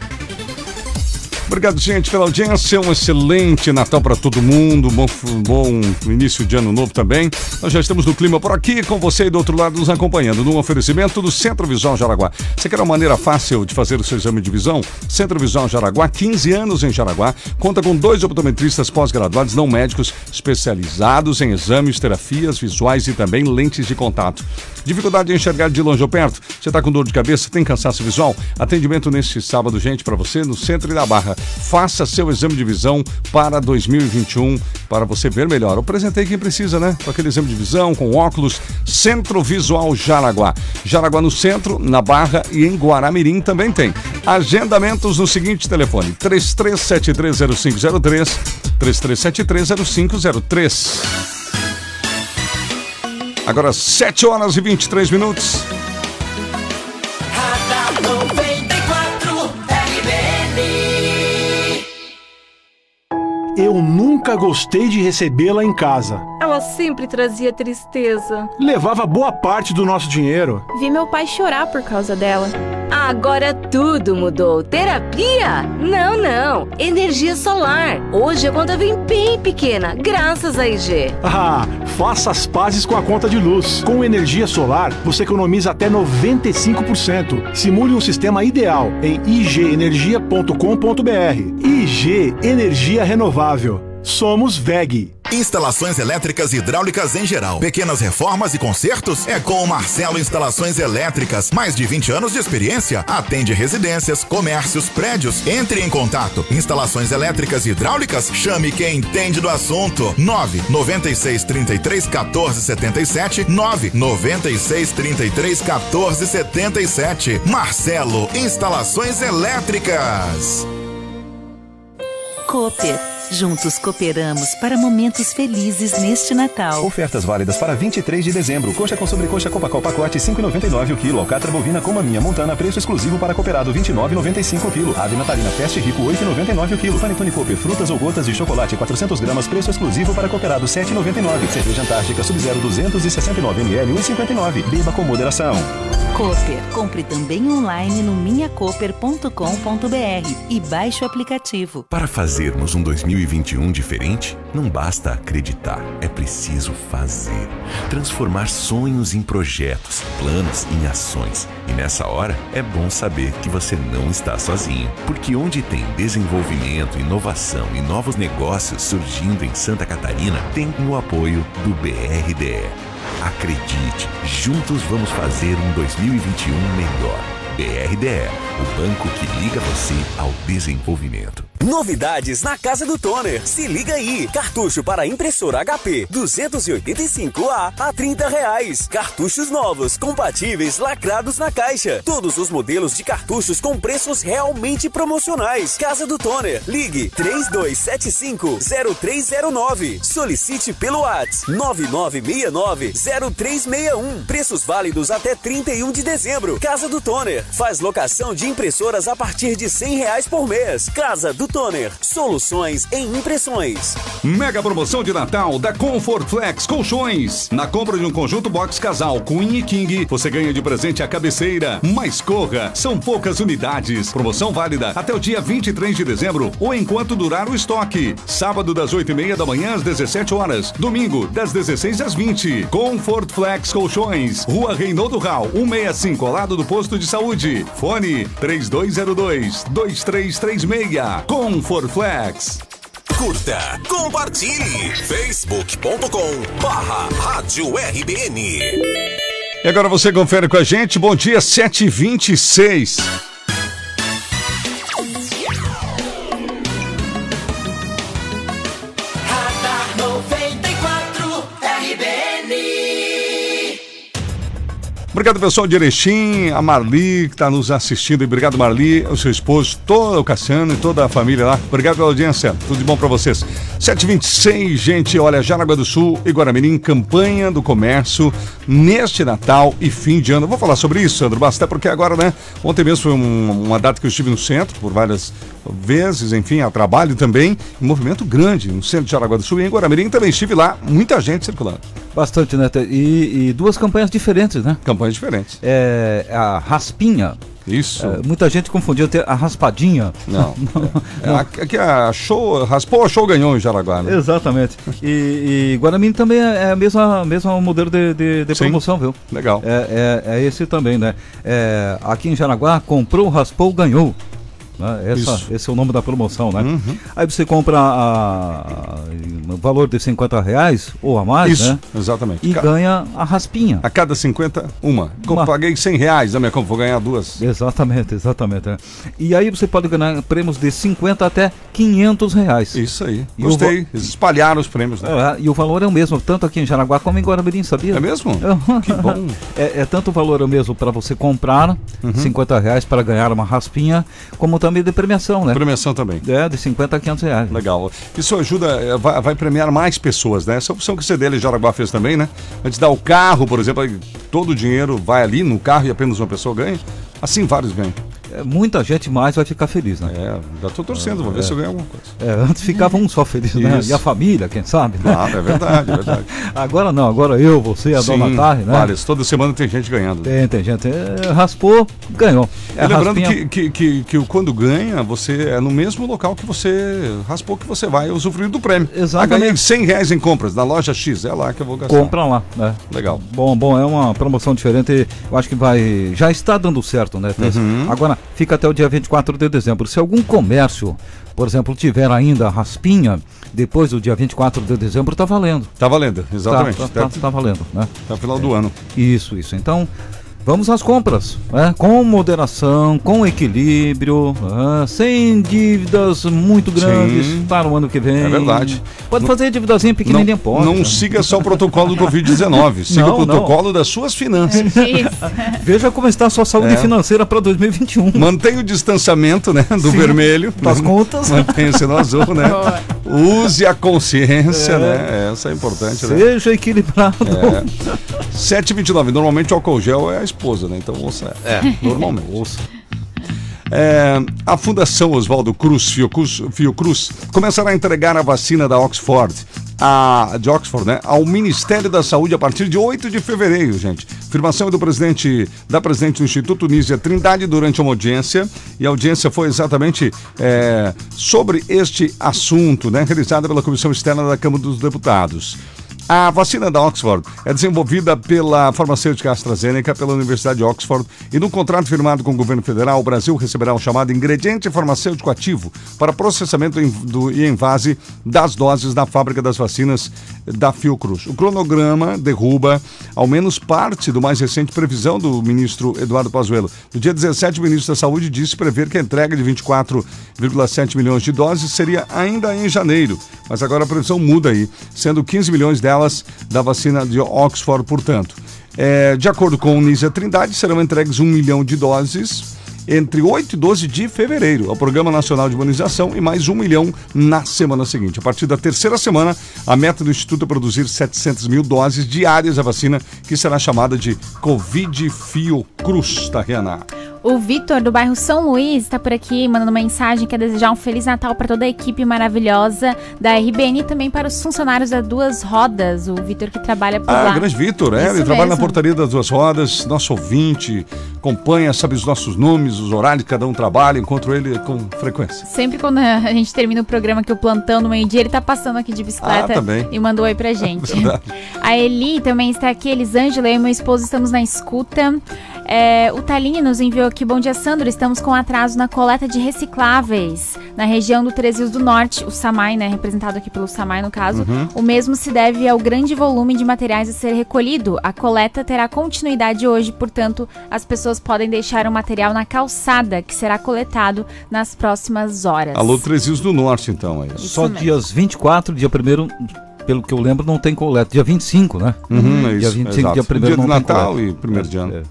S1: Obrigado, gente, pela audiência. Um excelente Natal para todo mundo. Bom, bom início de ano novo também. Nós já estamos no clima por aqui, com você e do outro lado nos acompanhando, num oferecimento do Centro Visual Jaraguá. Você quer uma maneira fácil de fazer o seu exame de visão? Centro Visual Jaraguá, 15 anos em Jaraguá, conta com dois optometristas pós-graduados não médicos especializados em exames, terapias visuais e também lentes de contato. Dificuldade em enxergar de longe ou perto? Você está com dor de cabeça? Tem cansaço visual? Atendimento neste sábado, gente, para você no centro na Barra. Faça seu exame de visão para 2021 para você ver melhor. Eu apresentei quem precisa, né? Com aquele exame de visão, com óculos. Centro Visual Jaraguá. Jaraguá no centro, na Barra e em Guaramirim também tem. Agendamentos no seguinte telefone: 33730503, 33730503. Agora 7 horas e 23 minutos.
S7: Eu nunca gostei de recebê-la em casa.
S8: Ela sempre trazia tristeza.
S7: Levava boa parte do nosso dinheiro.
S8: Vi meu pai chorar por causa dela.
S9: Agora tudo mudou. Terapia? Não, não. Energia solar. Hoje a conta vem bem pequena, graças a IG.
S7: Ah, faça as pazes com a conta de luz. Com energia solar, você economiza até 95%. Simule um sistema ideal em igenergia.com.br. IG Energia Renovável. Somos VEG.
S10: Instalações elétricas e hidráulicas em geral. Pequenas reformas e consertos? É com o Marcelo Instalações Elétricas. Mais de 20 anos de experiência. Atende residências, comércios, prédios. Entre em contato. Instalações elétricas e hidráulicas? Chame quem entende do assunto. 9 96 33 14 77 9 96 33 14 77. Marcelo Instalações Elétricas.
S11: Cooper. Juntos cooperamos para momentos felizes neste Natal.
S12: Ofertas válidas para 23 de dezembro. Coxa com sobrecoxa Copacol pacote 5,99 o quilo. Alcatra bovina com maminha montana preço exclusivo para cooperado 29,95 o quilo. Ave natalina Fast Rico 8,99 o quilo. Panetone Cooper frutas ou gotas de chocolate 400 gramas preço exclusivo para cooperado 7,99. Cerveja Antártica Sub-Zero 269 ml 1,59. Beba com moderação.
S11: Cooper. Compre também online no minhacooper.com.br e baixe o aplicativo.
S13: Para fazermos um 2021 diferente, não basta acreditar, é preciso fazer. Transformar sonhos em projetos, planos em ações. E nessa hora é bom saber que você não está sozinho, porque onde tem desenvolvimento, inovação e novos negócios surgindo em Santa Catarina, tem o apoio do BRDE. Acredite, juntos vamos fazer um 2021 melhor. BRDE, o banco que liga você ao desenvolvimento.
S14: Novidades na Casa do Toner. Se liga aí. Cartucho para impressora HP 285A a 30 reais. Cartuchos novos, compatíveis, lacrados na caixa. Todos os modelos de cartuchos com preços realmente promocionais. Casa do Toner. Ligue 3275-0309. Solicite pelo WhatsApp 9969-0361. Preços válidos até 31 de dezembro. Casa do Toner. Faz locação de impressoras a partir de 100 reais por mês. Casa do Toner. Soluções em impressões.
S1: Mega promoção de Natal da Comfort Flex Colchões. Na compra de um conjunto box casal Queen e King, você ganha de presente a cabeceira. Mas corra, são poucas unidades. Promoção válida até o dia 23 de dezembro ou enquanto durar o estoque. Sábado das 8 e meia da manhã às 17 horas. Domingo das 16 às 20. Comfort Flex Colchões. Rua Reinaldo Rau, 165 ao lado do posto de saúde. Fone 3202 2336. Comfort Flex.
S10: Curta, compartilhe. Facebook.com barra Rádio RBN.
S1: E agora você confere com a gente. Bom dia, 7h26. Obrigado, pessoal de Erechim, a Marli, que está nos assistindo. E obrigado, Marli, o seu esposo, todo o Cassiano e toda a família lá. Obrigado pela audiência. Tudo de bom para vocês. 726, gente. Olha, Jaraguá do Sul e Guaramirim, campanha do comércio neste Natal e fim de ano. Vou falar sobre isso, Sandro Basta, porque agora, né? Ontem mesmo foi um- uma data que eu estive no centro por várias vezes, enfim, a trabalho também. Um movimento grande no centro de Jaraguá do Sul e em Guaramirim também estive lá. Muita gente circulando.
S2: Bastante, né? E, e duas campanhas diferentes, né?
S1: Campanhas diferentes.
S2: É a raspinha.
S1: Isso.
S2: É, muita gente confundiu até a raspadinha.
S1: Não. É, aqui a show, raspou, a show ganhou em Jaraguá, né?
S2: Exatamente. E, e Guaramirim também é é a mesma, modelo de, de, de promoção, viu?
S1: Legal.
S2: É, é, é esse também, né? É, aqui em Jaraguá, comprou, raspou, ganhou. Né? Essa.
S1: Uhum.
S2: esse é o nome da promoção, né? Aí você compra a, no valor de 50 reais ou a mais,
S1: Isso,
S2: né?
S1: exatamente.
S2: E
S1: Ca-
S2: ganha a raspinha.
S1: A cada 50, uma. Como
S2: Uma.
S1: paguei 100 reais na minha compra, vou ganhar duas.
S2: Exatamente, exatamente. né? E aí você pode ganhar prêmios de 50 até 500 reais.
S1: Isso aí.
S2: E
S1: Gostei. Eles espalharam os prêmios, né?
S2: É, e o valor é o mesmo, tanto aqui em Jaraguá como em Guaramirim, sabia?
S1: É mesmo?
S2: que
S1: bom.
S2: É, é tanto o valor é o mesmo para você comprar,
S1: Uhum.
S2: 50 reais para ganhar uma raspinha, como também de premiação, né?
S1: Premiação também.
S2: É, de 50 a 500 reais.
S1: Legal. Isso ajuda, eh, vai, vai premiar mais pessoas, né? Essa opção que o CDL Jaraguá fez também, né? Antes dar o carro, por exemplo, todo o dinheiro vai ali no carro e apenas uma pessoa ganha. Assim vários ganham.
S2: É, muita gente mais vai ficar feliz, né?
S1: É, já tô torcendo, vou ver
S2: É.
S1: se eu ganho alguma coisa.
S2: É, antes ficava um só feliz, né?
S1: Isso.
S2: E a família, quem sabe? né?
S1: Ah, é verdade, é verdade.
S2: Agora não, agora eu, você, a dona
S1: Sim,
S2: Tarre, né?
S1: Várias. Toda semana tem gente ganhando.
S2: Tem, tem gente. é, raspou, ganhou. É
S1: lembrando
S2: raspinha-
S1: que, que, que, quando ganha, você é no mesmo local que você raspou que você vai usufruir do prêmio.
S2: Exatamente.
S1: Ah, ganhei 100 reais em compras na loja X, é lá que eu vou gastar.
S2: Compra lá, né?
S1: Legal.
S2: Bom, bom, é uma promoção diferente. Eu acho que vai. Já está dando certo, né?
S1: Uhum.
S2: Agora, fica até o dia 24 de dezembro. Se algum comércio, por exemplo, tiver ainda raspinha, depois do dia 24 de dezembro, tá valendo.
S1: Tá valendo, exatamente.
S2: Tá, tá, tá, tá valendo, né?
S1: Até o final do ano.
S2: Isso, isso. Então. Vamos às compras, né? com moderação, com equilíbrio, ah, sem dívidas muito grandes
S1: Sim.
S2: para o ano que vem.
S1: É verdade.
S2: Pode fazer dívidazinha pequenininha,
S1: não,
S2: pode.
S1: não
S2: cara.
S1: siga só o protocolo do Covid-19, siga
S2: Não,
S1: o protocolo das suas finanças.
S2: Veja como está a sua saúde
S1: É.
S2: financeira para 2021.
S1: Mantenha o distanciamento, né? Do
S2: Sim,
S1: vermelho.
S2: das contas.
S1: Mantenha-se no azul, né? Use a consciência,
S2: É.
S1: né? Essa é importante, né?
S2: Seja equilibrado.
S1: É. 7h29. Normalmente o álcool gel é a esposa, né? Então ouça. É, normalmente. Ouça. É, a Fundação Oswaldo Cruz, Fiocruz, Fiocruz, começará a entregar a vacina da Oxford, a, de Oxford, né, ao Ministério da Saúde a partir de 8 de fevereiro, gente. Afirmação é do presidente, da presidente do Instituto Nízia Trindade durante uma audiência, e a audiência foi exatamente é, sobre este assunto, né, realizada pela Comissão Externa da Câmara dos Deputados. A vacina da Oxford é desenvolvida pela farmacêutica AstraZeneca, pela Universidade de Oxford, e no contrato firmado com o governo federal, o Brasil receberá o chamado ingrediente farmacêutico ativo para processamento e envase das doses da fábrica das vacinas da Fiocruz. O cronograma derruba ao menos parte do mais recente previsão do ministro Eduardo Pazuello. No dia 17, o ministro da Saúde disse prever que a entrega de 24,7 milhões de doses seria ainda em janeiro, mas agora a previsão muda aí, sendo 15 milhões delas da vacina de Oxford, portanto. É, de acordo com o Nízia Trindade, serão entregues um milhão de doses entre 8 e 12 de fevereiro ao Programa Nacional de Imunização e mais um milhão na semana seguinte. A partir da terceira semana, a meta do Instituto é produzir 700 mil doses diárias da vacina, que será chamada de Covid Fiocruz, tá, Rihanna?
S3: O Vitor, do bairro São Luís, está por aqui mandando mensagem, quer desejar um Feliz Natal para toda a equipe maravilhosa da RBN e também para os funcionários da Duas Rodas. O Vitor que trabalha por
S1: Ah,
S3: lá.
S1: grande Vitor, é,
S3: Isso
S1: ele trabalha na
S3: mesmo.
S1: portaria das duas rodas, nosso ouvinte, acompanha, sabe os nossos nomes, os horários que cada um trabalha, encontro ele com frequência.
S3: Sempre quando a gente termina o programa que o plantão no meio-dia, ele tá passando aqui de bicicleta
S1: Ah,
S3: e mandou oi pra gente. A Eli também está aqui, Elisângela, eu e meu esposo estamos na escuta. É, o Taline nos enviou aqui, bom dia Sandro, estamos com atraso na coleta de recicláveis na região do Três Rios do Norte, o SAMAI, né, representado aqui pelo SAMAI no caso.
S15: Uhum.
S3: O mesmo se deve ao grande volume de materiais a ser recolhido. A coleta terá continuidade hoje, portanto, as pessoas podem deixar o material na calçada, que será coletado nas próximas horas.
S1: Alô, Três Rios do Norte, então, é isso.
S2: Só dias 24, dia 1 pelo que eu lembro, não tem coleta. Dia 25, né?
S1: Uhum, é
S2: dia
S1: isso,
S2: 25,
S1: exato.
S2: dia 1
S1: Dia
S2: não
S1: de
S2: tem
S1: Natal
S2: coleta.
S1: e primeiro de
S2: É,
S1: ano.
S2: é.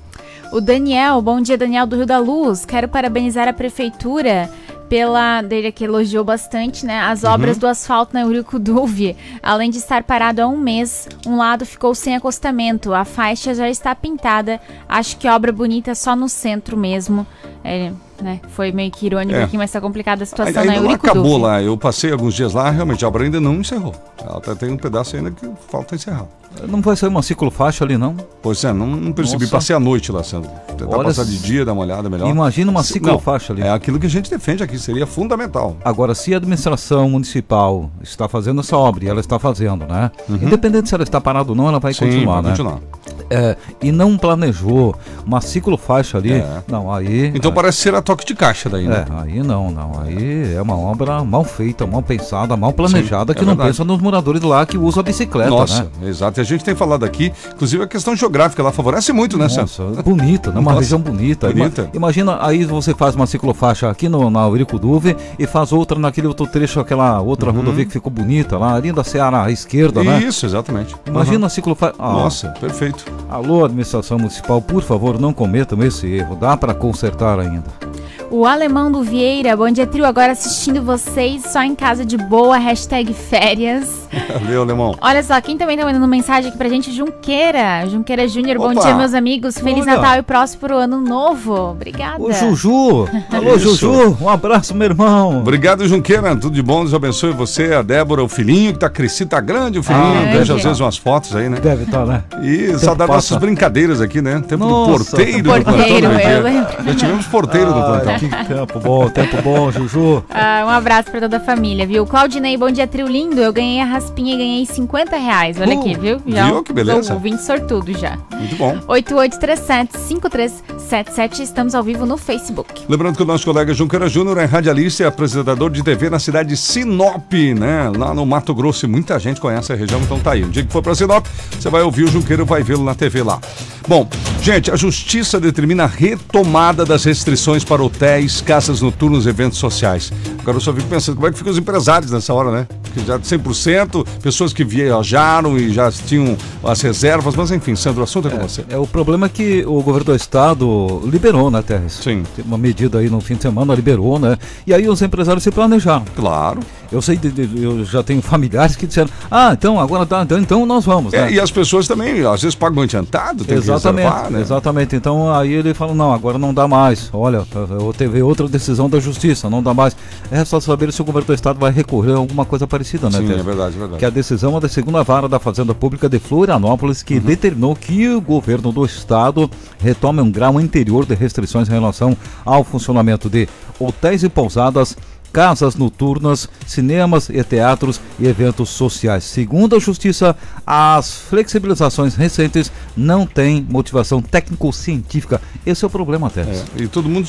S3: O Daniel, bom dia, Daniel do Rio da Luz. Quero parabenizar a prefeitura pela dele que elogiou bastante, né? As obras do asfalto na Euricuduve. Além de estar parado há um mês, um lado ficou sem acostamento. A faixa já está pintada. Acho que obra bonita só no centro mesmo. É, né? Foi meio que irônico
S1: É.
S3: aqui, mas está complicada a situação
S1: Ainda
S3: na
S1: não
S3: Euricuduve.
S1: acabou lá. Eu passei alguns dias lá, realmente a obra ainda não encerrou. Ela até tem um pedaço ainda que falta encerrar.
S2: Não vai sair uma ciclofaixa ali, não?
S1: Pois é, não, não percebi.
S2: Nossa.
S1: Passei a noite lá, Sandro. Tentar
S2: Olha,
S1: passar de dia, dar uma olhada melhor.
S2: Imagina uma ciclofaixa
S1: não,
S2: ali.
S1: É aquilo que a gente defende aqui, seria fundamental.
S2: Agora, se a administração municipal está fazendo essa obra, e ela está fazendo, né? Independente se ela está parada ou não, ela vai
S1: Uhum. Sim,
S2: continuar,
S1: vai
S2: né?
S1: continuar.
S2: É, e não planejou uma ciclofaixa ali,
S1: É.
S2: não, aí...
S1: Então parece ser a toque de caixa daí, né?
S2: É, aí não, não. Aí é uma obra mal feita, mal pensada, mal planejada,
S1: Sim,
S2: que
S1: é
S2: não
S1: verdade.
S2: pensa nos moradores lá que usam a bicicleta,
S1: Nossa,
S2: né?
S1: exato. E a gente tem falado aqui, inclusive a questão geográfica lá favorece muito, né?
S2: Nossa, bonita, né? Uma
S1: Nossa,
S2: região bonita.
S1: Bonita.
S2: imagina, aí você faz uma ciclofaixa aqui no, na Euricuduve e faz outra naquele outro trecho, aquela outra rodovia que ficou bonita lá, ali da Ceará à esquerda, né?
S1: Uhum. Isso, exatamente.
S2: Imagina
S1: Uhum.
S2: a ciclofaixa. Ah,
S1: Nossa, perfeito.
S2: Alô, administração municipal, por favor, não cometam esse erro. Dá para consertar ainda.
S3: O Alemão do Vieira, bom dia, trio. Agora assistindo vocês só em casa de boa, hashtag férias.
S1: Valeu, Alemão.
S3: Olha só, quem também tá mandando mensagem aqui pra gente, Junqueira. Junqueira Júnior, bom dia, meus amigos. Feliz
S2: Olha.
S3: Natal e próspero ano novo. Obrigada.
S2: Ô, Juju! Alô,
S1: Isso.
S2: Juju! Um abraço, meu irmão!
S1: Obrigado, Junqueira. Tudo de bom, Deus abençoe você, a Débora, o filhinho que tá crescido, tá grande o filhinho.
S2: Ah,
S1: Vejo às vezes umas fotos aí, né?
S2: Deve estar, né?
S1: E
S2: Tempo
S1: saudade
S2: passa.
S1: dessas brincadeiras aqui, né? Tempo
S2: Nossa.
S1: do porteiro,
S3: Porteiro,
S1: do plantão. do
S3: eu
S1: dia.
S3: lembro.
S1: Já tivemos porteiro do
S2: Ai,
S1: plantão.
S2: Que tempo bom, tempo bom, Juju.
S3: Ah, um abraço pra toda a família, viu? Claudinei, bom dia, trio lindo. Eu ganhei a raspinha e ganhei 50 reais. Olha
S1: Uh,
S3: aqui, viu?
S1: viu? Que beleza.
S3: Ouvinte sortudo já.
S1: Muito bom.
S3: 8837-5377. Estamos ao vivo no Facebook.
S1: Lembrando que o nosso colega Junqueira Júnior é radialista e apresentador de TV na cidade de Sinop, né? Lá no Mato Grosso. E muita gente conhece a região, então tá aí. Um dia que for pra Sinop, você vai ouvir o Junqueira e vai vê-lo na TV lá. Bom, gente, a justiça determina a retomada das restrições para hotéis, casas noturnas e eventos sociais. Agora eu só fico pensando, como é que ficam os empresários nessa hora, né? Porque já 100%, pessoas que viajaram e já tinham as reservas, mas enfim, Sandro, o assunto é com você.
S2: É, o problema é que o governo do estado liberou, né, Terres?
S1: Sim.
S2: Tem uma medida aí no fim de semana, liberou, né? E aí os empresários se planejaram.
S1: Claro.
S2: Eu sei, eu já tenho familiares que disseram, ah, então agora tá, então, então nós vamos, né?
S1: É, e as pessoas também, às vezes, pagam adiantado, tem
S2: Exatamente,
S1: reservar, né?
S2: exatamente. Então aí ele fala, não, agora não dá mais. Olha, teve outra decisão da justiça, não dá mais. É só saber se o governo do estado vai recorrer a alguma coisa parecida, né?
S1: Sim, é verdade, é verdade.
S2: Que a decisão é da segunda vara da Fazenda Pública de Florianópolis,
S1: Uhum.
S2: que determinou que o governo do estado retome um grau interior de restrições em relação ao funcionamento de hotéis e pousadas, casas noturnas, cinemas e teatros e eventos sociais. Segundo a Justiça, as flexibilizações recentes não têm motivação técnico-científica. Esse é o problema, Teres.
S1: É, e todo mundo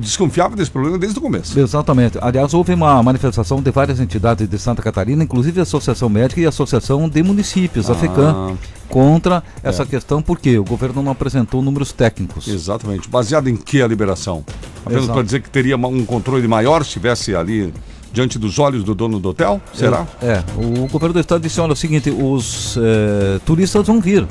S1: desconfiava desse problema desde o começo.
S2: Exatamente. Aliás, houve uma manifestação de várias entidades de Santa Catarina, inclusive a Associação Médica e a Associação de Municípios, a
S1: Ah.
S2: FECAM, contra
S1: É.
S2: essa questão, porque o governo não apresentou números técnicos.
S1: Exatamente. Baseado em que a liberação? Apenas para dizer que teria um controle maior se estivesse ali diante dos olhos do dono do hotel? Será?
S2: É, o governo do estado disse, olha, é o seguinte, os eh, turistas vão vir.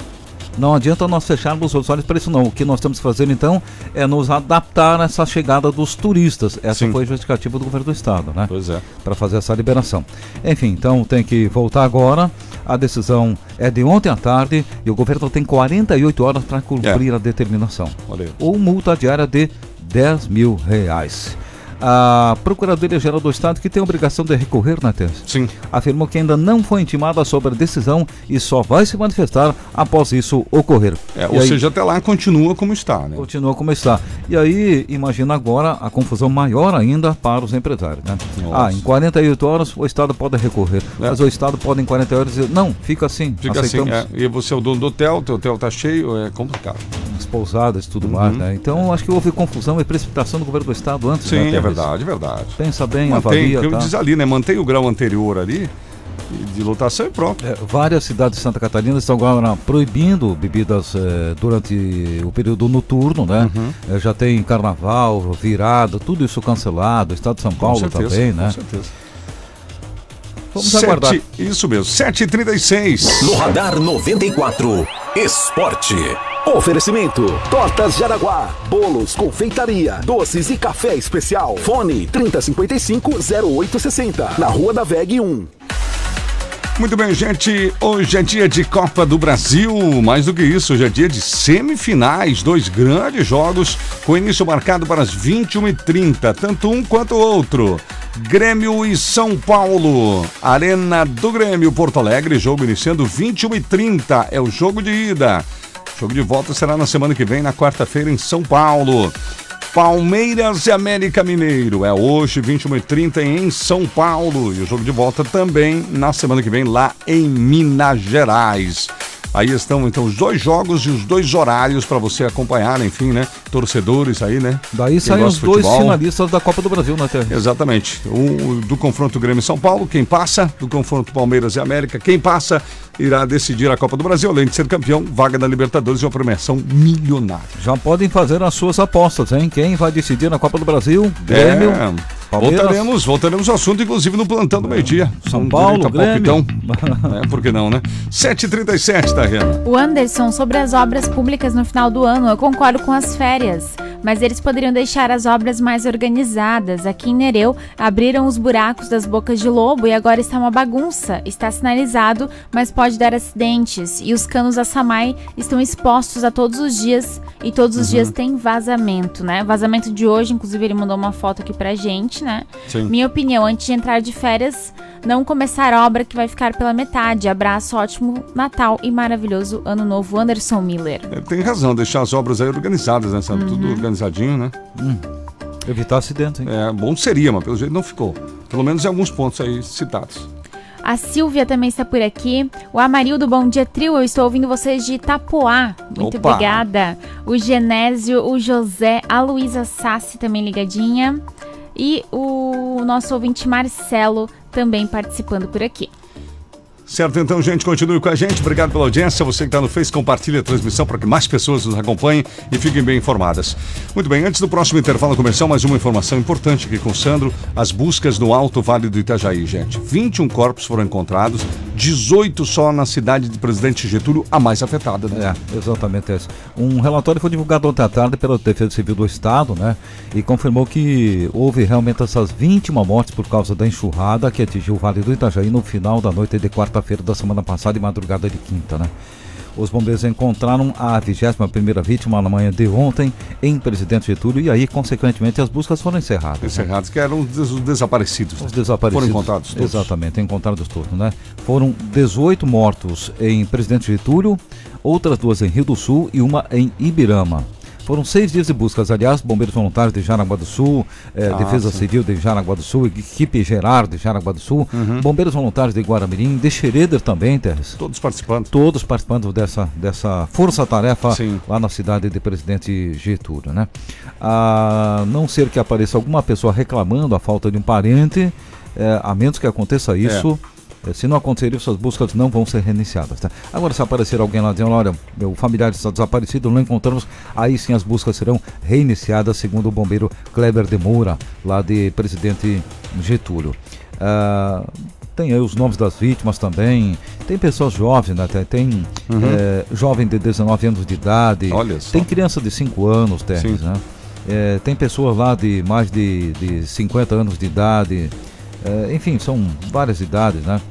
S2: Não adianta nós fecharmos os olhos para isso não. O que nós temos que fazer então é nos adaptar a essa chegada dos turistas. Essa
S1: Sim.
S2: foi a justificativa do governo do estado, né?
S1: Pois é.
S2: Para fazer essa liberação. Enfim, então tem que voltar agora. A decisão é de ontem à tarde e o governo tem 48 horas para cumprir a determinação.
S1: Aí.
S2: Ou multa diária de 10 mil reais. A Procuradoria-Geral do Estado, que tem a obrigação de recorrer na terça,
S1: Sim.
S2: afirmou que ainda não foi intimada sobre a decisão e só vai se manifestar após isso ocorrer.
S1: É, ou
S2: aí-
S1: seja, até lá continua como está, né?
S2: Continua como está. E aí, imagina agora a confusão maior ainda para os empresários. Né?
S1: Nossa.
S2: Ah, em 48 horas o Estado pode recorrer.
S1: É.
S2: Mas o Estado pode em 48 horas dizer, não, fica assim,
S1: Fica assim,
S2: aceitamos
S1: é, e você é o dono do hotel, teu hotel tá cheio, é complicado.
S2: As pousadas e tudo
S1: Uhum.
S2: mais. Né? Então, acho que houve confusão e precipitação do governo do Estado antes.
S1: Sim,
S2: né,
S1: é verdade, é verdade.
S2: Pensa bem,
S1: Mantém,
S2: avalia. Tá?
S1: diz ali, né? Mantém o grau anterior ali de lotação e pronto.
S2: É, várias cidades de Santa Catarina estão agora proibindo bebidas eh, durante o período noturno, né?
S1: Uhum.
S2: Eh, já tem carnaval, virada, tudo isso cancelado. Estado de São Paulo
S1: com certeza,
S2: também,
S1: com
S2: né?
S1: certeza. Vamos Sete, aguardar. Isso mesmo, 7h36.
S5: No Radar 94, Esporte.
S15: Oferecimento: Tortas Jaraguá, bolos, confeitaria, doces e café especial. Fone 3055-0860, na Rua da VEG 1.
S1: Muito bem, gente. Hoje é dia de Copa do Brasil. Mais do que isso, hoje é dia de semifinais. Dois grandes jogos com início marcado para as 21h30, tanto um quanto o outro. Grêmio e São Paulo. Arena do Grêmio, Porto Alegre. Jogo iniciando 21h30. É o jogo de ida. O jogo de volta será na semana que vem, na quarta-feira, em São Paulo. Palmeiras e América Mineiro. É hoje, 21h30 em São Paulo. E o jogo de volta também na semana que vem lá em Minas Gerais. Aí estão então os dois jogos e os dois horários para você acompanhar, enfim, né? Torcedores aí, né?
S2: Daí saem os dois finalistas da Copa do Brasil, né, Terra?
S1: Exatamente. O, do confronto Grêmio São Paulo, quem passa, do confronto Palmeiras e América, quem passa irá decidir a Copa do Brasil, além de ser campeão, vaga na Libertadores e uma premiação milionária.
S2: Já podem fazer as suas apostas, hein? Quem vai decidir na Copa do Brasil? Grêmio. É.
S1: Voltaremos, voltaremos ao assunto, inclusive no plantão do meio-dia.
S2: São Paulo, Grêmio.
S1: é, por que não, né? 7h37, tá, Rena?
S3: O Anderson, sobre as obras públicas no final do ano, eu concordo com as férias mas eles poderiam deixar as obras mais organizadas. Aqui em Nereu, abriram os buracos das bocas de lobo e agora está uma bagunça. Está sinalizado, mas pode dar acidentes. E os canos da Samai estão expostos a todos os dias e todos os uhum. dias tem vazamento, né? Vazamento de hoje, inclusive ele mandou uma foto aqui pra gente, né? Sim. Minha opinião, antes de entrar de férias, não começar a obra que vai ficar pela metade. Abraço, ótimo Natal e maravilhoso Ano Novo, Anderson Miller.
S1: É, tem razão, deixar as obras aí organizadas, né? Sabe? Uhum. Tudo organizadinho, né?
S2: Hum. Evitar acidente, hein?
S1: É, bom seria, mas pelo jeito não ficou. Pelo menos em alguns pontos aí citados.
S3: A Silvia também está por aqui. O Amarildo, bom dia, trio. Eu estou ouvindo vocês de Itapoá. Muito Opa. obrigada. O Genésio, o José, a Luísa Sassi também ligadinha. E o nosso ouvinte Marcelo também participando por aqui.
S1: Certo, então, gente, continue com a gente. Obrigado pela audiência. Você que está no Face, compartilhe a transmissão para que mais pessoas nos acompanhem e fiquem bem informadas. Muito bem, antes do próximo intervalo comercial, mais uma informação importante aqui com o Sandro: as buscas no Alto Vale do Itajaí, gente. 21 corpos foram encontrados, 18 só na cidade de Presidente Getúlio, a mais afetada, né?
S2: É, exatamente essa. Um relatório foi divulgado ontem à tarde pela Defesa Civil do Estado, né? E confirmou que houve realmente essas 21 mortes por causa da enxurrada que atingiu o Vale do Itajaí no final da noite de quarta-feira da semana passada e madrugada de quinta, né? Os bombeiros encontraram a 21ª vítima na manhã de ontem em Presidente Getúlio e aí, consequentemente, as buscas foram encerradas.
S1: Né? Encerradas, né? que eram os desaparecidos.
S2: Os desaparecidos.
S1: Foram encontrados todos.
S2: Exatamente, encontrados todos, né? Foram 18 mortos em Presidente Getúlio, outras duas em Rio do Sul e uma em Ibirama. Foram seis dias de buscas, aliás, bombeiros voluntários de Jaraguá do Sul, eh, ah, Defesa sim. Civil de Jaraguá do Sul, equipe Gerard de Jaraguá do Sul, uhum. bombeiros voluntários de Guaramirim, de Xereder também, Teres.
S1: Todos participando.
S2: Todos participando dessa, dessa força-tarefa lá na cidade de Presidente Getúlio, né? A não ser que apareça alguma pessoa reclamando a falta de um parente, eh, a menos que aconteça isso. É é, se não acontecer isso, as buscas não vão ser reiniciadas. Tá? Agora, se aparecer alguém lá dizendo, olha, meu familiar está desaparecido, não encontramos, aí sim as buscas serão reiniciadas, segundo o bombeiro Kleber de Moura, lá de Presidente Getúlio. Ah, tem aí os nomes das vítimas também. Tem pessoas jovens, né? Tem uhum. é, jovem de 19 anos de idade.
S1: Olha só.
S2: Tem criança de 5 anos, Terres, né? É, tem pessoas lá de mais de, de 50 anos de idade. É, enfim, são várias idades, né?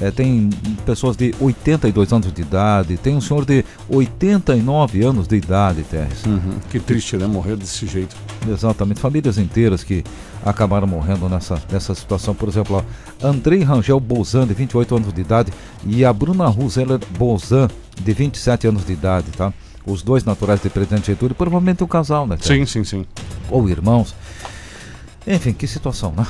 S2: É, tem pessoas de 82 anos de idade, tem um senhor de 89 anos de idade, Terres.
S1: Uhum. Que triste, né? Morrer desse jeito.
S2: Exatamente. Famílias inteiras que acabaram morrendo nessa, nessa situação. Por exemplo, ó, Andrei Rangel Bozan, de 28 anos de idade, e a Bruna Ruzeller Bozan, de 27 anos de idade, tá? Os dois naturais de Presidente Getúlio, provavelmente o um casal, né?
S1: Sim, sim, sim.
S2: Ou irmãos. Enfim, que situação, né?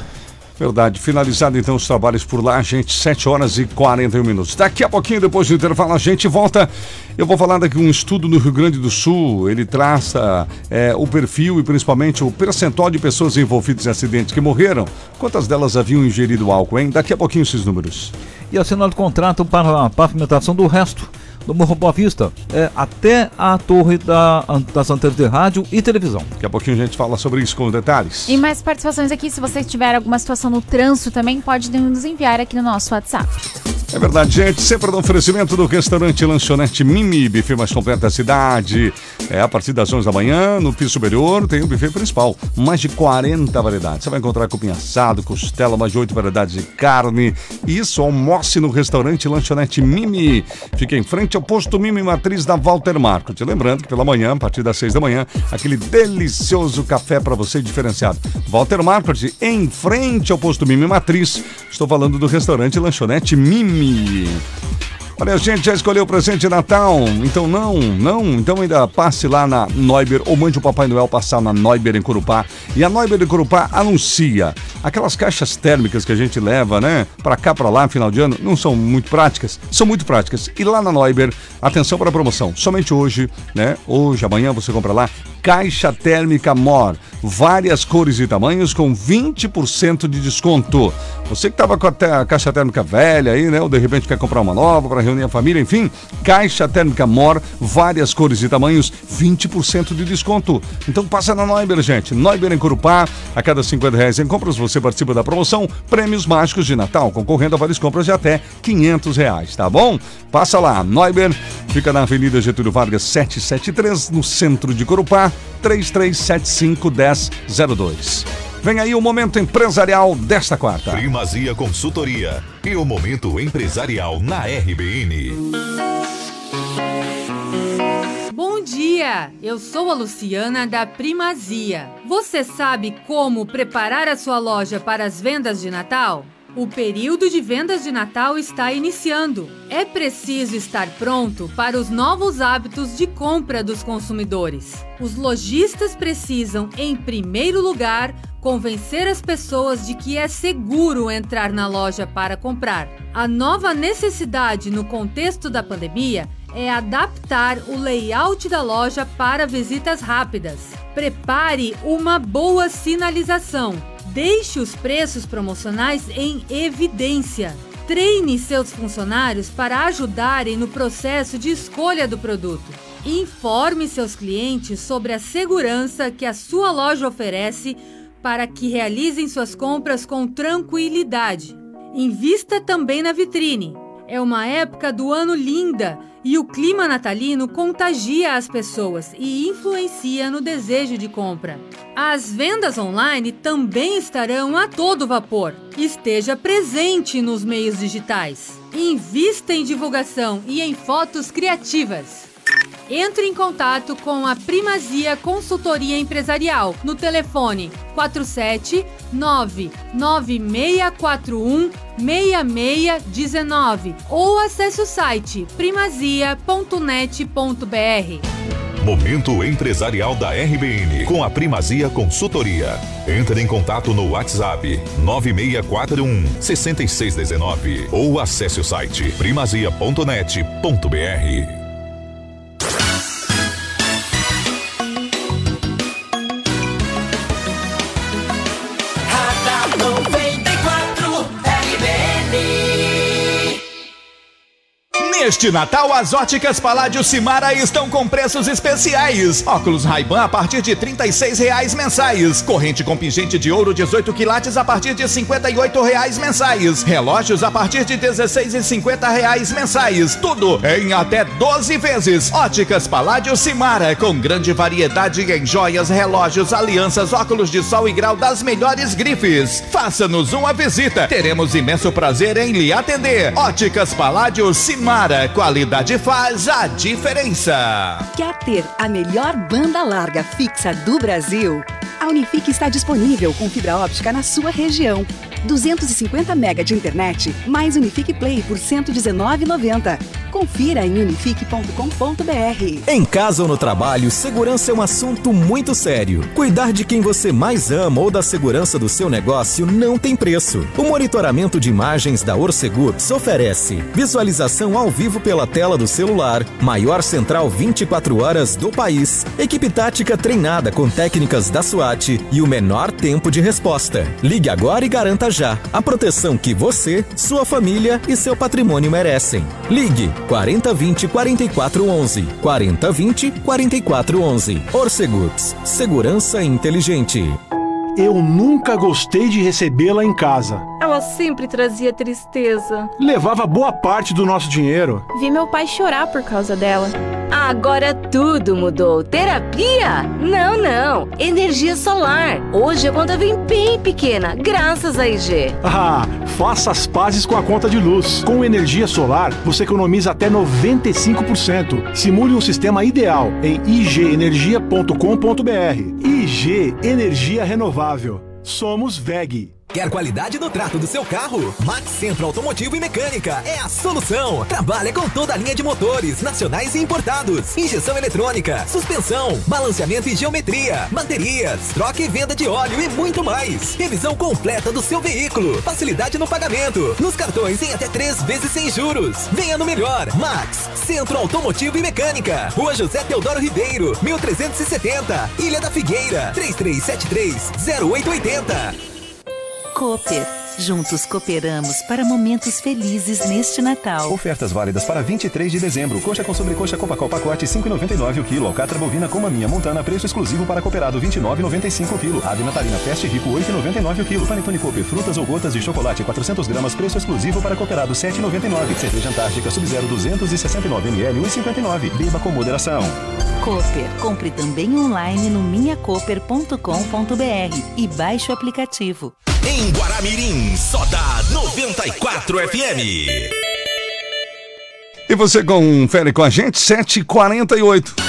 S1: Verdade. Finalizado então os trabalhos por lá, gente, 7 horas e 41 minutos. Daqui a pouquinho, depois do intervalo, a gente volta. Eu vou falar daqui um estudo no Rio Grande do Sul. Ele traça é, o perfil e principalmente o percentual de pessoas envolvidas em acidentes que morreram. Quantas delas haviam ingerido álcool, hein? Daqui a pouquinho esses números.
S2: E assinado contrato para a pavimentação do resto do Morro Boa Vista, é, até a torre da, das antenas de rádio e televisão.
S1: Daqui a pouquinho a gente fala sobre isso com detalhes.
S3: E mais participações aqui, se vocês tiverem alguma situação no trânsito também, pode nos enviar aqui no nosso WhatsApp.
S1: É verdade, gente. Sempre no oferecimento do restaurante Lanchonete Mimi, buffet mais completo da cidade. É a partir das 11 da manhã, no piso superior, tem o buffet principal. Mais de 40 variedades. Você vai encontrar cupim assado, costela, mais de 8 variedades de carne. Isso, almoce no restaurante Lanchonete Mimi. Fica em frente ao posto Mimi Matriz da Walter Marco. Te lembrando que pela manhã, a partir das 6 da manhã, aquele delicioso café para você diferenciado. Walter Market, em frente ao posto Mimi Matriz. Estou falando do restaurante Lanchonete Mimi. Olha, a gente já escolheu o presente de Natal, então não, não, então ainda passe lá na Neuber ou mande o Papai Noel passar na Neuber em Curupá. E a Neuber em Curupá anuncia aquelas caixas térmicas que a gente leva, né, para cá, para lá, final de ano, não são muito práticas, são muito práticas. E lá na Neuber, atenção para a promoção, somente hoje, né, hoje, amanhã você compra lá, caixa térmica MOR, várias cores e tamanhos com 20% de desconto. Você que estava com a, a, caixa térmica velha aí, né, ou de repente quer comprar uma nova para reunir a família, enfim, caixa térmica MOR, várias cores e tamanhos, 20% de desconto. Então passa na Neuber, gente. Neuber em Curupá, a cada 50 reais em compras você participa da promoção Prêmios Mágicos de Natal, concorrendo a várias compras de até 500 reais, tá bom? Passa lá, Neuber, fica na Avenida Getúlio Vargas 773, no centro de Corupá, 3375 1002. Vem aí o momento empresarial desta quarta.
S4: Primazia Consultoria e o momento empresarial na RBN.
S16: Bom dia! Eu sou a Luciana da Primazia. Você sabe como preparar a sua loja para as vendas de Natal? O período de vendas de Natal está iniciando. É preciso estar pronto para os novos hábitos de compra dos consumidores. Os lojistas precisam, em primeiro lugar, convencer as pessoas de que é seguro entrar na loja para comprar. A nova necessidade no contexto da pandemia é adaptar o layout da loja para visitas rápidas. Prepare uma boa sinalização. Deixe os preços promocionais em evidência. Treine seus funcionários para ajudarem no processo de escolha do produto. Informe seus clientes sobre a segurança que a sua loja oferece para que realizem suas compras com tranquilidade. Invista também na vitrine. É uma época do ano linda e o clima natalino contagia as pessoas e influencia no desejo de compra. As vendas online também estarão a todo vapor. Esteja presente nos meios digitais. Invista em divulgação e em fotos criativas. Entre em contato com a Primazia Consultoria Empresarial no telefone 47 99641 6619 ou acesse o site primazia.net.br.
S4: Momento empresarial da RBN com a Primazia Consultoria. Entre em contato no WhatsApp 9641 6619 ou acesse o site primazia.net.br.
S17: Neste Natal, as óticas Paládio Simara estão com preços especiais. Óculos Ray-Ban a partir de R$ reais mensais. Corrente com pingente de ouro 18 quilates a partir de R$ reais mensais. Relógios a partir de 16,50 reais mensais. Tudo em até 12 vezes. Óticas Paládio Simara, com grande variedade em joias, relógios, alianças, óculos de sol e grau das melhores grifes. Faça-nos uma visita. Teremos imenso prazer em lhe atender. Óticas Paládio Simara qualidade faz a diferença.
S18: Quer ter a melhor banda larga fixa do Brasil? A Unifique está disponível com fibra óptica na sua região. 250 MB de internet, mais Unifique Play por R$ 119,90. Confira em unifique.com.br.
S19: Em casa ou no trabalho, segurança é um assunto muito sério. Cuidar de quem você mais ama ou da segurança do seu negócio não tem preço. O monitoramento de imagens da Orcegups oferece visualização ao vivo pela tela do celular, maior central 24 horas do país, equipe tática treinada com técnicas da SWAT e o menor tempo de resposta. Ligue agora e garanta já a proteção que você, sua família e seu patrimônio merecem. Ligue 4020 4411. 4020 4411. Orcegups. Segurança inteligente.
S7: Eu nunca gostei de recebê-la em casa.
S8: Ela sempre trazia tristeza.
S7: Levava boa parte do nosso dinheiro.
S8: Vi meu pai chorar por causa dela.
S9: Agora tudo mudou. Terapia? Não, não. Energia solar. Hoje a conta vem bem pequena, graças a IG.
S7: Ah, faça as pazes com a conta de luz. Com energia solar, você economiza até 95%. Simule um sistema ideal em igenergia.com.br. IG Energia Renovável. Somos VEG.
S20: Quer qualidade no trato do seu carro? Max Centro Automotivo e Mecânica é a solução. Trabalha com toda a linha de motores, nacionais e importados, injeção eletrônica, suspensão, balanceamento e geometria, baterias, troca e venda de óleo e muito mais. Revisão completa do seu veículo, facilidade no pagamento, nos cartões em até três vezes sem juros. Venha no melhor, Max Centro Automotivo e Mecânica. Rua José Teodoro Ribeiro, 1370, Ilha da Figueira, 3373 0880.
S11: Cooper. Juntos cooperamos para momentos felizes neste Natal.
S12: Ofertas válidas para 23 de dezembro. Coxa com sobrecoxa Copacol pacote 5,99 o quilo. Alcatra bovina com maminha montana preço exclusivo para cooperado 29,95 o quilo. Ave natalina Fast Rico 8,99 o quilo. Panetone Cooper frutas ou gotas de chocolate 400 gramas preço exclusivo para cooperado 7,99. Cerveja Antártica Sub-Zero 269 ml 1,59. Beba com moderação.
S11: Cooper. Compre também online no minhacooper.com.br e baixe o aplicativo.
S4: Em Guaramirim, só dá 94 FM.
S1: E você confere com a gente, 7h48.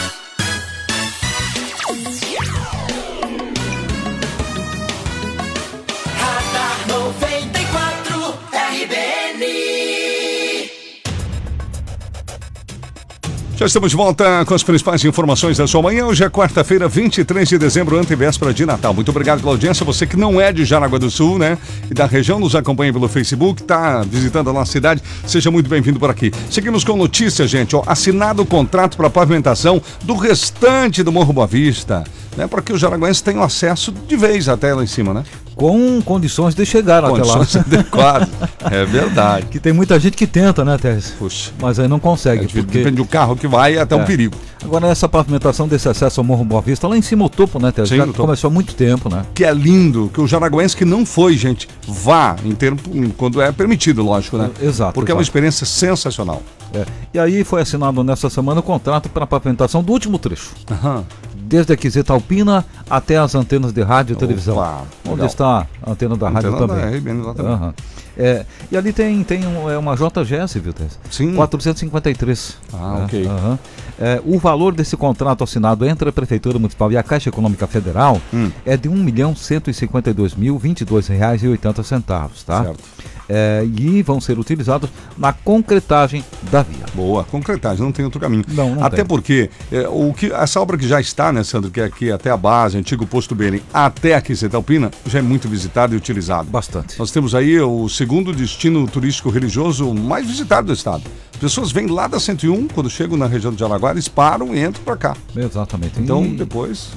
S1: Já estamos de volta com as principais informações da sua manhã. Hoje é quarta-feira, 23 de dezembro, antevéspera de Natal. Muito obrigado pela audiência. Você que não é de Jaraguá do Sul, né? E da região, nos acompanha pelo Facebook, está visitando a nossa cidade. Seja muito bem-vindo por aqui. Seguimos com notícias, gente. Ó, assinado o contrato para pavimentação do restante do Morro Boa Vista. Né, para que os jaraguenses tenham acesso de vez até lá em cima, né?
S2: Com condições de chegar
S1: Condições
S2: até lá.
S1: adequadas. É verdade.
S2: Que tem muita gente que tenta, né, Teres?
S1: Puxa.
S2: Mas aí não consegue.
S1: É, Depende do carro que vai, é até um
S2: É.
S1: perigo.
S2: Agora, essa pavimentação desse acesso ao Morro Boa Vista, lá em cima o topo, né, Teres?
S1: Sim,
S2: Já começou há muito tempo, né?
S1: Que é lindo, que o jaraguense que não foi, gente, vá em tempo, quando é permitido, lógico, né?
S2: Exato.
S1: Porque é uma
S2: exato.
S1: experiência sensacional.
S2: É. E aí foi assinado nessa semana o contrato para a pavimentação do último trecho.
S1: Aham.
S2: Desde a Quiseta Alpina até as antenas de rádio e televisão. Onde
S1: legal.
S2: está a antena da rádio
S1: Antena
S2: também.
S1: da RBN lá também.
S2: Aham. É, e ali tem, tem um- é uma JGS, viu, Tess?
S1: Sim.
S2: 453.
S1: Ah,
S2: É,
S1: ok.
S2: aham. É, o valor desse contrato assinado entre a Prefeitura Municipal e a Caixa Econômica Federal
S1: Hum.
S2: é de R$ 1 milhão 152 mil 22 reais e 80 centavos, tá?
S1: Certo.
S2: É, e vão ser utilizados na concretagem da via.
S1: Boa, concretagem, não tem outro caminho.
S2: Não, não
S1: até
S2: tem.
S1: porque é, o que, essa obra que já está, né, Sandro, que é aqui até a base, antigo posto Belém, até aqui Alpina, já é muito visitado e utilizado.
S2: Bastante.
S1: Nós temos aí o segundo destino turístico religioso mais visitado do estado. Pessoas vêm lá da 101, quando chegam na região de Jaraguá, eles param e entram para cá.
S2: Exatamente.
S1: Então,
S2: E-
S1: depois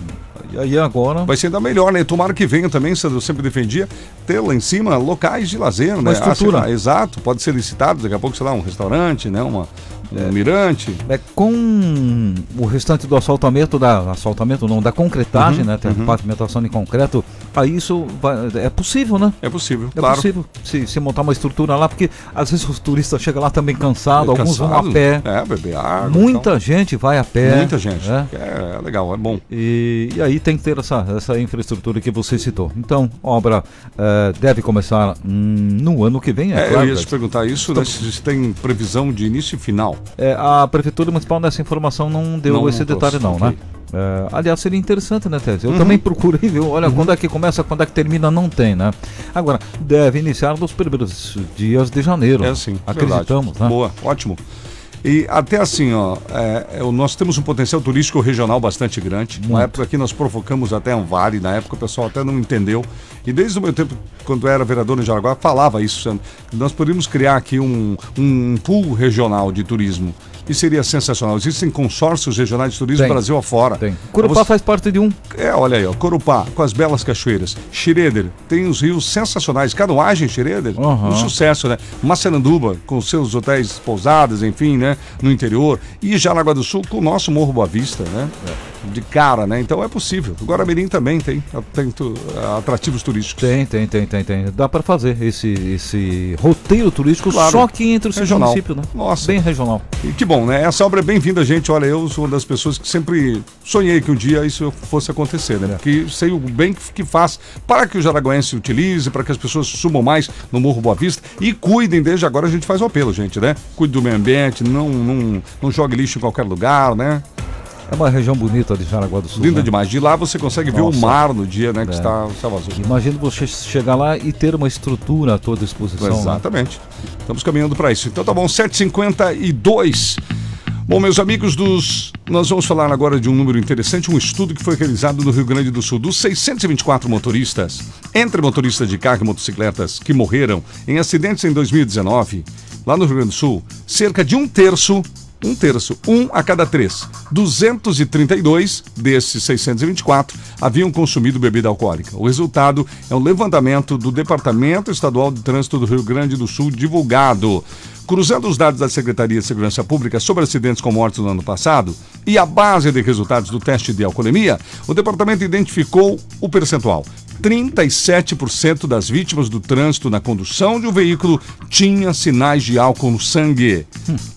S2: E aí agora.
S1: vai ser ainda melhor, né? Tomara que venha também, eu sempre defendia, ter lá em cima locais de lazer,
S2: Uma
S1: né?
S2: estrutura.
S1: Ah, lá, exato, pode ser licitado, daqui a pouco, sei lá, um restaurante, né? Uma, um mirante.
S2: É, com o restante do asfaltamento, da asfaltamento não, da concretagem,
S1: Uhum,
S2: né? Tem
S1: uhum.
S2: pavimentação em concreto, aí isso vai- é possível, né?
S1: É possível,
S2: É
S1: claro.
S2: possível se, se montar uma estrutura lá, porque às vezes os turistas chegam lá também cansados, alguns vão a pé.
S1: É, beber água.
S2: Muita
S1: então.
S2: gente vai a pé.
S1: Muita gente.
S2: né?
S1: É, é legal, é bom.
S2: E, e aí tem que ter essa, essa infraestrutura que você citou. Então, obra eh, deve começar hum, no ano que vem, é,
S1: É,
S2: claro.
S1: eu ia
S2: né?
S1: te perguntar isso, né, se tem previsão de início e final.
S2: É, a Prefeitura Municipal nessa informação não deu
S1: Não,
S2: esse
S1: não
S2: detalhe
S1: trouxe,
S2: não, né? É, aliás, seria interessante, né, Tese? Eu
S1: Uhum.
S2: também procurei, viu? Olha, quando é que começa, quando é que termina, não tem, né? Agora, deve iniciar nos primeiros dias de janeiro.
S1: É assim,
S2: Acreditamos,
S1: verdade.
S2: né?
S1: Boa, ótimo. E até assim, ó, é, é, nós temos um potencial turístico regional bastante grande. Na época que nós provocamos até um vale, na época o pessoal até não entendeu. E desde o meu tempo, quando era vereador em Jaraguá, falava isso, Nós poderíamos criar aqui um, um pool regional de turismo. e seria sensacional. Existem consórcios regionais de turismo
S2: Tem.
S1: Brasil afora.
S2: Tem. Corupá faz parte de um.
S1: É, olha aí, ó, Corupá, com as belas cachoeiras. Xereder, tem os rios sensacionais. Canoagem, Xereder,
S2: Aham.
S1: um sucesso, né? Massaranduba, com seus hotéis pousadas, enfim, né? No interior. E Jaraguá do Sul, com o nosso Morro Boa Vista, né? De cara, né? Então é possível. O Guaramirim também tem, tem atrativos turísticos.
S2: Tem, tem, tem, tem, tem. Dá para fazer esse, esse roteiro turístico
S1: Claro.
S2: só que entre os
S1: Regional.
S2: municípios, né?
S1: Nossa.
S2: Bem regional.
S1: E que bom, né? Essa obra é bem-vinda, gente. Olha, eu sou uma das pessoas que sempre sonhei que um dia isso fosse acontecer, né? Porque sei o bem que, que faz para que o jaraguense utilize, para que as pessoas subam mais no Morro Boa Vista e cuidem, desde agora a gente faz o apelo, gente, né? Cuide do meio ambiente, não, não, não jogue lixo em qualquer lugar, né?
S2: É uma região bonita de Jaraguá do Sul.
S1: Linda
S2: né?
S1: demais. De lá você consegue ver o
S2: Nossa.
S1: mar no dia, né? Que
S2: É.
S1: está, está vazio.
S2: Imagina você chegar lá e ter uma estrutura à tua disposição. né?
S1: Exatamente. Estamos caminhando para isso. Então tá bom, 752. Bom, meus amigos dos. Nós vamos falar agora de um número interessante, um estudo que foi realizado no Rio Grande do Sul. Dos 624 motoristas, entre motoristas de carro e motocicletas que morreram em acidentes em 2019, lá no Rio Grande do Sul, cerca de um terço. Um terço, um a cada três. 232 desses 624 haviam consumido bebida alcoólica. O resultado é um levantamento do Departamento Estadual de Trânsito do Rio Grande do Sul divulgado. Cruzando os dados da Secretaria de Segurança Pública sobre acidentes com mortes no ano passado e a base de resultados do teste de alcoolemia, o departamento identificou o percentual. 37% das vítimas do trânsito na condução de um veículo tinha sinais de álcool no sangue.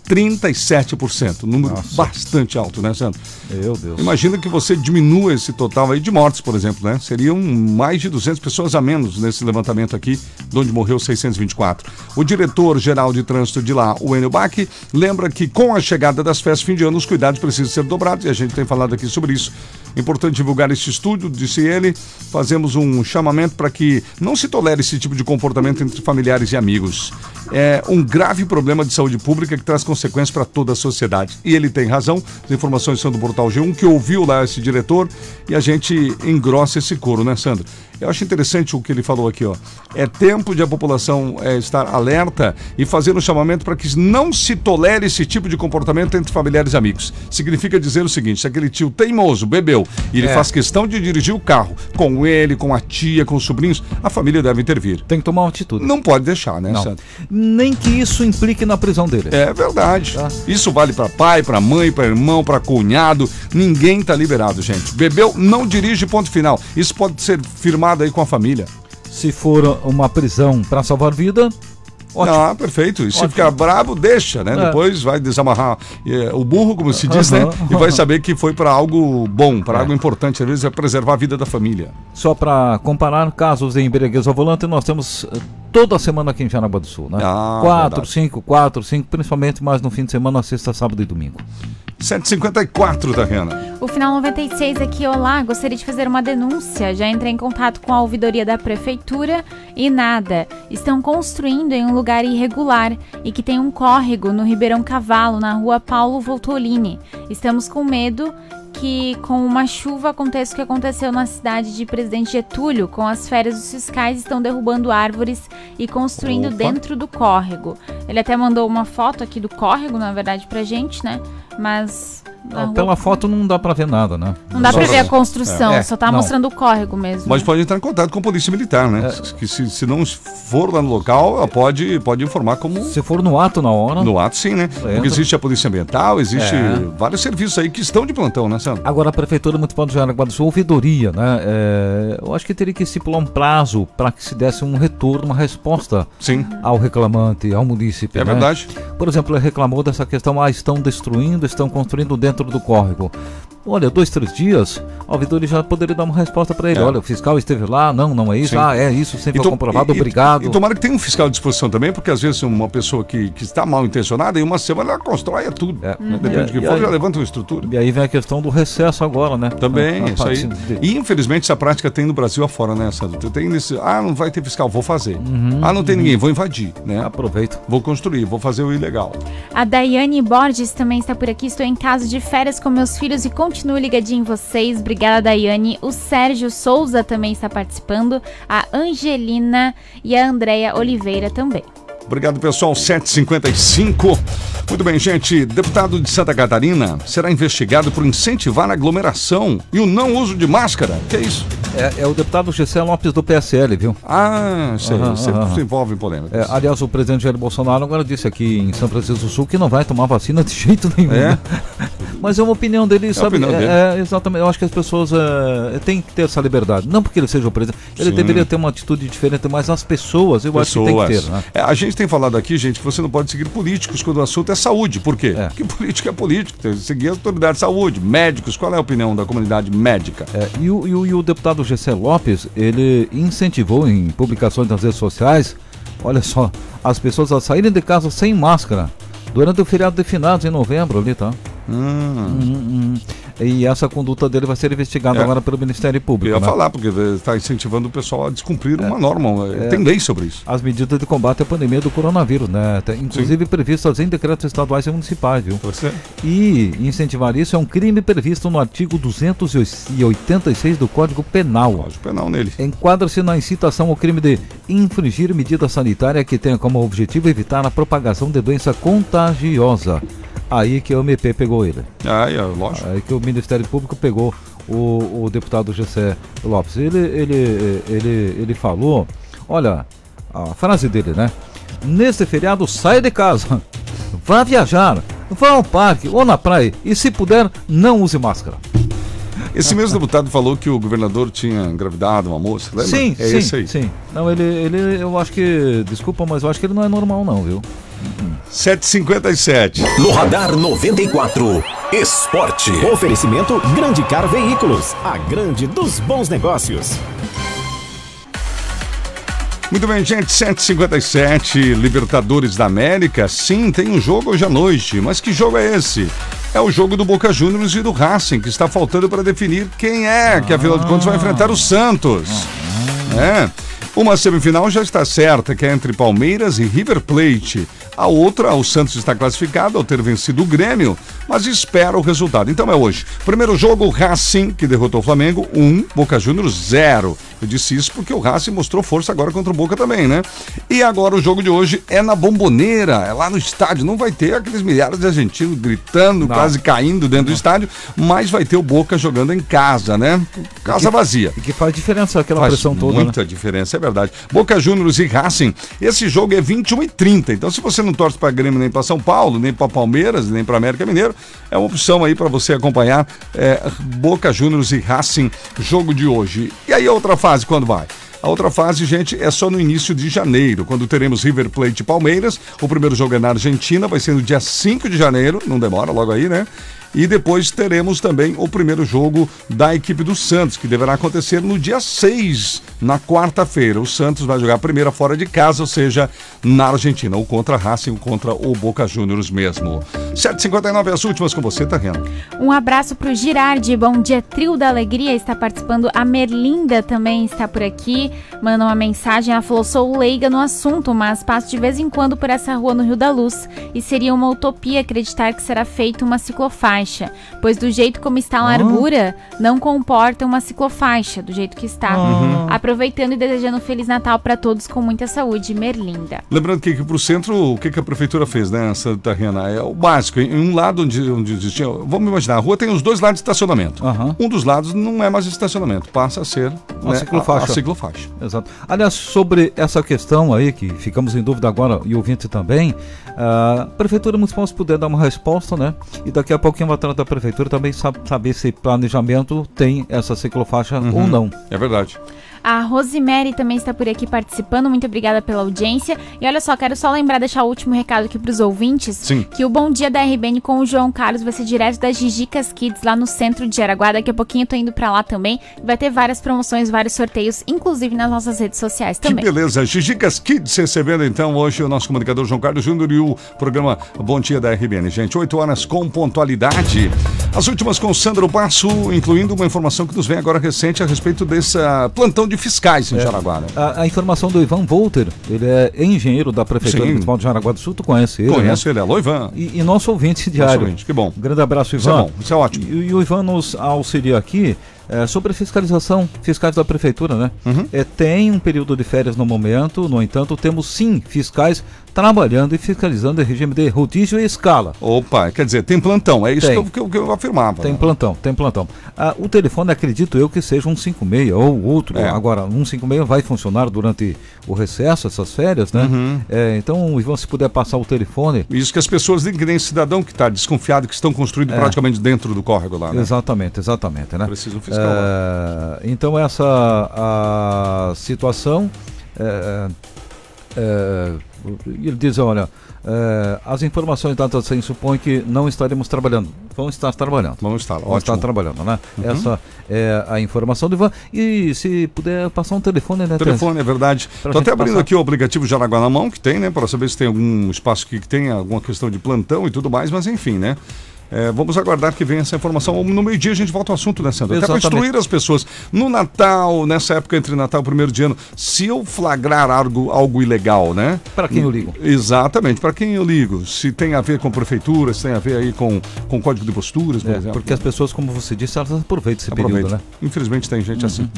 S1: 37%, número bastante alto, né, Sandro?
S2: Meu Deus.
S1: Imagina que você diminua esse total aí de mortes, por exemplo, né? Seriam mais de 200 pessoas a menos nesse levantamento aqui, de onde morreu 624. O diretor-geral de trânsito de lá, o Enio Bach, lembra que com a chegada das festas fim de ano, os cuidados precisam ser dobrados, e a gente tem falado aqui sobre isso. Importante divulgar esse estudo, disse ele. Fazemos um chamamento para que não se tolere esse tipo de comportamento entre familiares e amigos. É um grave problema de saúde pública que traz consequências para toda a sociedade. E ele tem razão. As informações são do Portal G1, que ouviu lá esse diretor, e a gente engrossa esse coro, né, Sandro? Eu acho interessante o que ele falou aqui, ó. É tempo de a população é, estar alerta e fazer um chamamento para que não se tolere esse tipo de comportamento entre familiares e amigos. Significa dizer o seguinte: se aquele tio teimoso bebeu e ele
S2: É.
S1: faz questão de dirigir o carro com ele, com a tia, com os sobrinhos, a família deve intervir.
S2: Tem que tomar uma atitude.
S1: Não pode deixar, né,
S2: Não.
S1: Sandro?
S2: Nem que isso implique na prisão dele.
S1: É verdade.
S2: Tá.
S1: Isso vale para pai, para mãe, para irmão, para cunhado. Ninguém tá liberado, gente. Bebeu, não dirige, ponto final. Isso pode ser firmado aí com a família.
S2: Se for uma prisão para salvar vida, ótimo.
S1: Ah, perfeito. E se
S2: Ótimo.
S1: ficar bravo, deixa, né?
S2: É.
S1: Depois vai desamarrar eh, o burro, como se diz, né?
S2: Aham.
S1: E vai saber que foi para algo bom, para algo importante. Às vezes é preservar a vida da família.
S2: Só para comparar casos de embriaguez ao volante, nós temos eh, toda semana aqui em Jaraguá do Sul, né?
S1: Ah,
S2: quatro,
S1: verdade.
S2: cinco, quatro, cinco, principalmente mais no fim de semana, sexta, sábado e domingo.
S1: 754, Tariana.
S3: O final 96 aqui, olá, gostaria de fazer uma denúncia. Já entrei em contato com a ouvidoria da prefeitura e nada. Estão construindo em um lugar irregular e que tem um córrego no Ribeirão Cavalo, na rua Paulo Voltolini. Estamos com medo que com uma chuva aconteça o que aconteceu na cidade de Presidente Getúlio, com as férias dos fiscais estão derrubando árvores e construindo
S2: Opa.
S3: dentro do córrego. Ele até mandou uma foto aqui do córrego, na verdade, pra gente, né? Mas rua-
S2: Pela foto não dá para ver nada, né?
S3: não dá
S1: Só
S3: pra ver a construção,
S2: É,
S3: só tá
S2: não.
S3: mostrando o córrego mesmo.
S1: Mas pode entrar em contato com a polícia militar, né? Que se, se não for lá no local, ela pode, pode informar como.
S2: Se for no ato na hora.
S1: No ato, sim, né? Porque existe a polícia ambiental, existe
S2: É.
S1: vários serviços aí que estão de plantão, né, Sandro?
S2: Agora a Prefeitura Municipal de Jaraguá do Sul, ouvidoria, né? É, eu acho que teria que estipular um prazo para que se desse um retorno, uma resposta
S1: Sim.
S2: ao reclamante, ao munícipe.
S1: É
S2: né?
S1: verdade.
S2: Por exemplo, ele reclamou dessa questão, ah, estão destruindo, estão construindo dentro do córrego. Olha, dois, três dias, a ouvidoria já poderia dar uma resposta para ele.
S1: É.
S2: Olha, o fiscal esteve lá, não, não é isso,
S1: Sim.
S2: ah, é isso, sempre
S1: to-
S2: comprovado,
S1: e-
S2: obrigado.
S1: E, tomara que tenha um fiscal à disposição também, porque às vezes uma pessoa que, que está mal intencionada, em uma semana ela constrói tudo.
S2: É.
S1: né? Depende do que for,
S2: aí-
S1: já levanta uma estrutura.
S2: E aí vem a questão do recesso agora, né?
S1: Também,
S2: A- a
S1: isso aí.
S2: de-
S1: E infelizmente essa prática tem no Brasil afora, né, Sandro? Tem nesse. Ah, não vai ter fiscal, vou fazer.
S2: Uhum.
S1: ah, não tem ninguém, vou invadir, né?
S2: Aproveito.
S1: Vou construir, vou fazer o ilegal.
S3: A Daiane Borges também está por aqui. Estou em casa de férias com meus filhos e continuo ligadinho em vocês. Obrigada, Daiane. O Sérgio Souza também está participando. A Angelina e a Andréia Oliveira também.
S1: Obrigado, pessoal. 7h55. Muito bem, gente. Deputado de Santa Catarina será investigado por incentivar a aglomeração e o não uso de máscara. Que é isso?
S2: É, é o deputado Gessé Lopes do PSL, viu?
S1: Ah, sei.
S2: Aham.
S1: se envolve em polêmica.
S2: É, aliás, o presidente Jair Bolsonaro agora disse aqui em São Francisco do Sul que não vai tomar vacina de jeito nenhum.
S1: É?
S2: né? Mas é uma opinião dele,
S1: a
S2: sabe?
S1: opinião
S2: é,
S1: dele.
S2: é, exatamente. Eu acho que as pessoas é, têm que ter essa liberdade. Não porque ele seja o presidente. Ele
S1: Sim.
S2: deveria ter uma atitude diferente, mas as pessoas, eu acho que tem que ter. Né?
S1: É, a gente tem falado aqui, gente, que você não pode seguir políticos quando o assunto é saúde. Por quê? Porque político é político, tem que seguir a autoridade de saúde. Médicos, qual é a opinião da comunidade médica?
S2: É, e, o, e o- e o deputado Gessé Lopes, ele incentivou em publicações nas redes sociais, olha só, as pessoas a saírem de casa sem máscara durante o feriado de finados em novembro ali, tá? Hum, hum. E essa conduta dele vai ser investigada
S1: É.
S2: agora pelo Ministério Público.
S1: Eu ia
S2: né?
S1: falar, porque está incentivando o pessoal a descumprir uma norma.
S2: É.
S1: Tem lei sobre isso.
S2: As medidas de combate à pandemia do coronavírus, né? Tem, inclusive previstas em decretos estaduais e municipais, viu? E incentivar isso é um crime previsto no artigo 286 do Código Penal.
S1: Código Penal nele.
S2: Enquadra-se na incitação ao crime de infringir medida sanitária que tenha como objetivo evitar a propagação de doença contagiosa. Aí que o MP pegou ele.
S1: Ah, é, lógico.
S2: Aí que o Ministério Público pegou o, o deputado Gessé Lopes. Ele, ele, ele, ele falou, olha, a frase dele, né? Neste feriado, saia de casa, vá viajar, vá ao parque ou na praia e, se puder, não use máscara.
S1: Esse mesmo deputado falou que o governador tinha engravidado uma moça, lembra?
S2: Sim,
S1: é
S2: sim,
S1: esse aí.
S2: sim. Não, ele, ele, eu acho que, desculpa, mas eu acho que ele não é normal não, viu?
S1: 757.
S5: No Radar 94, Esporte.
S15: Oferecimento Grande Car Veículos, a grande dos bons negócios.
S1: Muito bem, gente, 757, Libertadores da América. Sim, tem um jogo hoje à noite, mas que jogo é esse? É o jogo do Boca Juniors e do Racing, que está faltando para definir quem é, que afinal de contas vai enfrentar o Santos. É. Uma semifinal já está certa, que é entre Palmeiras e River Plate. A outra, o Santos está classificado ao ter vencido o Grêmio, mas espera o resultado. Então é hoje. Primeiro jogo, Racing, que derrotou o Flamengo, 1, um, Boca Juniors 0. Eu disse isso porque o Racing mostrou força agora contra o Boca também, né? E agora o jogo de hoje é na Bomboneira, é lá no estádio. Não vai ter aqueles milhares de argentinos gritando,
S2: Não.
S1: quase caindo dentro do estádio, mas vai ter o Boca jogando em casa, né? Casa vazia.
S2: E que faz diferença aquela
S1: Faz
S2: pressão toda, né?
S1: muita diferença, é verdade. Boca Juniors e Racing, esse jogo é 21 e 30. Então, se você não torce para Grêmio nem para São Paulo, nem para Palmeiras, nem para América Mineiro, é uma opção aí para você acompanhar é, Boca Juniors e Racing, jogo de hoje. E aí a outra fase, quando vai? A outra fase, gente, é só no início de janeiro, quando teremos River Plate e Palmeiras. O primeiro jogo é na Argentina, vai ser no dia 5 de janeiro, não demora logo aí, né? E depois teremos também o primeiro jogo da equipe do Santos, que deverá acontecer no dia 6, na quarta-feira. O Santos vai jogar a primeira fora de casa, ou seja, na Argentina, ou contra a Racing, ou contra o Boca Juniors mesmo. 7h59 as últimas com você, Rena?
S3: Um abraço pro Girardi, bom dia, Trio da Alegria está participando. A Merlinda também está por aqui, manda uma mensagem. Ela falou: sou leiga no assunto, mas passo de vez em quando por essa rua no Rio da Luz. E seria uma utopia acreditar que será feita uma ciclofaixa, pois do jeito como está a largura, não comporta uma ciclofaixa, do jeito que está.
S1: Uhum.
S3: Aproveitando e desejando um Feliz Natal para todos com muita saúde, Merlinda.
S1: Lembrando que aqui pro centro, o que, que a prefeitura fez, né, Santa Rena? É o básico. Em um lado onde, onde existia. Vamos imaginar, a rua tem os dois lados de estacionamento. Um dos lados não é mais estacionamento, passa a ser
S2: Uma
S1: né,
S2: ciclofaixa.
S1: A, a ciclofaixa.
S2: Exato. Aliás, sobre essa questão aí, que ficamos em dúvida agora, e o ouvinte também, a Prefeitura Municipal, se puder dar uma resposta, né? E daqui a pouquinho vai atrás da Prefeitura também sab- saber se planejamento tem essa ciclofaixa
S1: Uhum.
S2: ou não.
S1: É verdade.
S3: A Rosemary também está por aqui participando. Muito obrigada pela audiência. E olha só, quero só lembrar, deixar o último recado aqui para os ouvintes.
S1: Sim.
S3: Que o Bom Dia da RBN com o João Carlos vai ser direto das Gigicas Kids lá no centro de Araguá. Daqui a pouquinho eu tô indo para lá também. Vai ter várias promoções, vários sorteios, inclusive nas nossas redes sociais
S1: Que
S3: também.
S1: beleza. Gigicas Kids recebendo então hoje o nosso comunicador João Carlos Júnior e o programa Bom Dia da RBN. Gente, 8 horas com pontualidade. As últimas com Sandro Passo, incluindo uma informação que nos vem agora recente a respeito desse ah, plantão de fiscais em Jaraguá. né?
S2: A, a informação do Ivan Volter, ele é engenheiro da Prefeitura
S1: Sim.
S2: Municipal de Jaraguá do Sul, tu conhece ele,
S1: Conheço
S2: né?
S1: ele, alô Ivan.
S2: E, e nosso ouvinte diário.
S1: ouvinte, que bom.
S2: Um grande abraço, Ivan.
S1: Isso é bom, isso é ótimo.
S2: E, e o Ivan nos auxilia aqui É, sobre fiscalização, fiscais da prefeitura, né?
S1: Uhum.
S2: É, tem um período de férias no momento, no entanto, temos sim fiscais trabalhando e fiscalizando em regime de rodízio e escala.
S1: Opa, quer dizer, tem plantão, é isso
S2: Tem.
S1: que eu, que eu- afirmava.
S2: Tem
S1: né?
S2: plantão, tem plantão. Ah, o telefone, acredito eu, que seja um 56 ou outro.
S1: É.
S2: Agora, um 56 vai funcionar durante o recesso, essas férias, né?
S1: Uhum.
S2: É, então, Ivan, se puder passar o telefone.
S1: Isso que as pessoas nem cidadão que está desconfiado, que estão construídos
S2: É.
S1: praticamente dentro do córrego lá, né?
S2: Exatamente, exatamente, né?
S1: Precisa um fiscal lá.
S2: É, então essa a situação é, é, ele diz, olha, é, as informações dadas assim supõem que não estaremos trabalhando. Vão estar trabalhando.
S1: Vamos estar,
S2: Vão estar trabalhando, né?
S1: Uhum.
S2: Essa é a informação do Ivan. E se puder passar um telefone, né?
S1: Telefone, é verdade. Estou até abrindo
S2: passar.
S1: aqui o aplicativo Jaraguá na mão, que tem, né? Para saber se tem algum espaço aqui que tem alguma questão de plantão e tudo mais, mas enfim, né? É, vamos aguardar que venha essa informação. No meio-dia a gente volta ao assunto, né, Sandra? Até para
S2: Exatamente.
S1: instruir as pessoas. No Natal, nessa época entre Natal e primeiro de ano, se eu flagrar algo, algo ilegal, né?
S2: Para quem eu ligo?
S1: Exatamente, para quem eu ligo. Se tem a ver com prefeitura, se tem a ver aí com, com código de posturas, por
S2: É,
S1: exemplo.
S2: porque as pessoas, como você disse, elas aproveitam esse
S1: Aproveita.
S2: período, né?
S1: Infelizmente tem gente assim.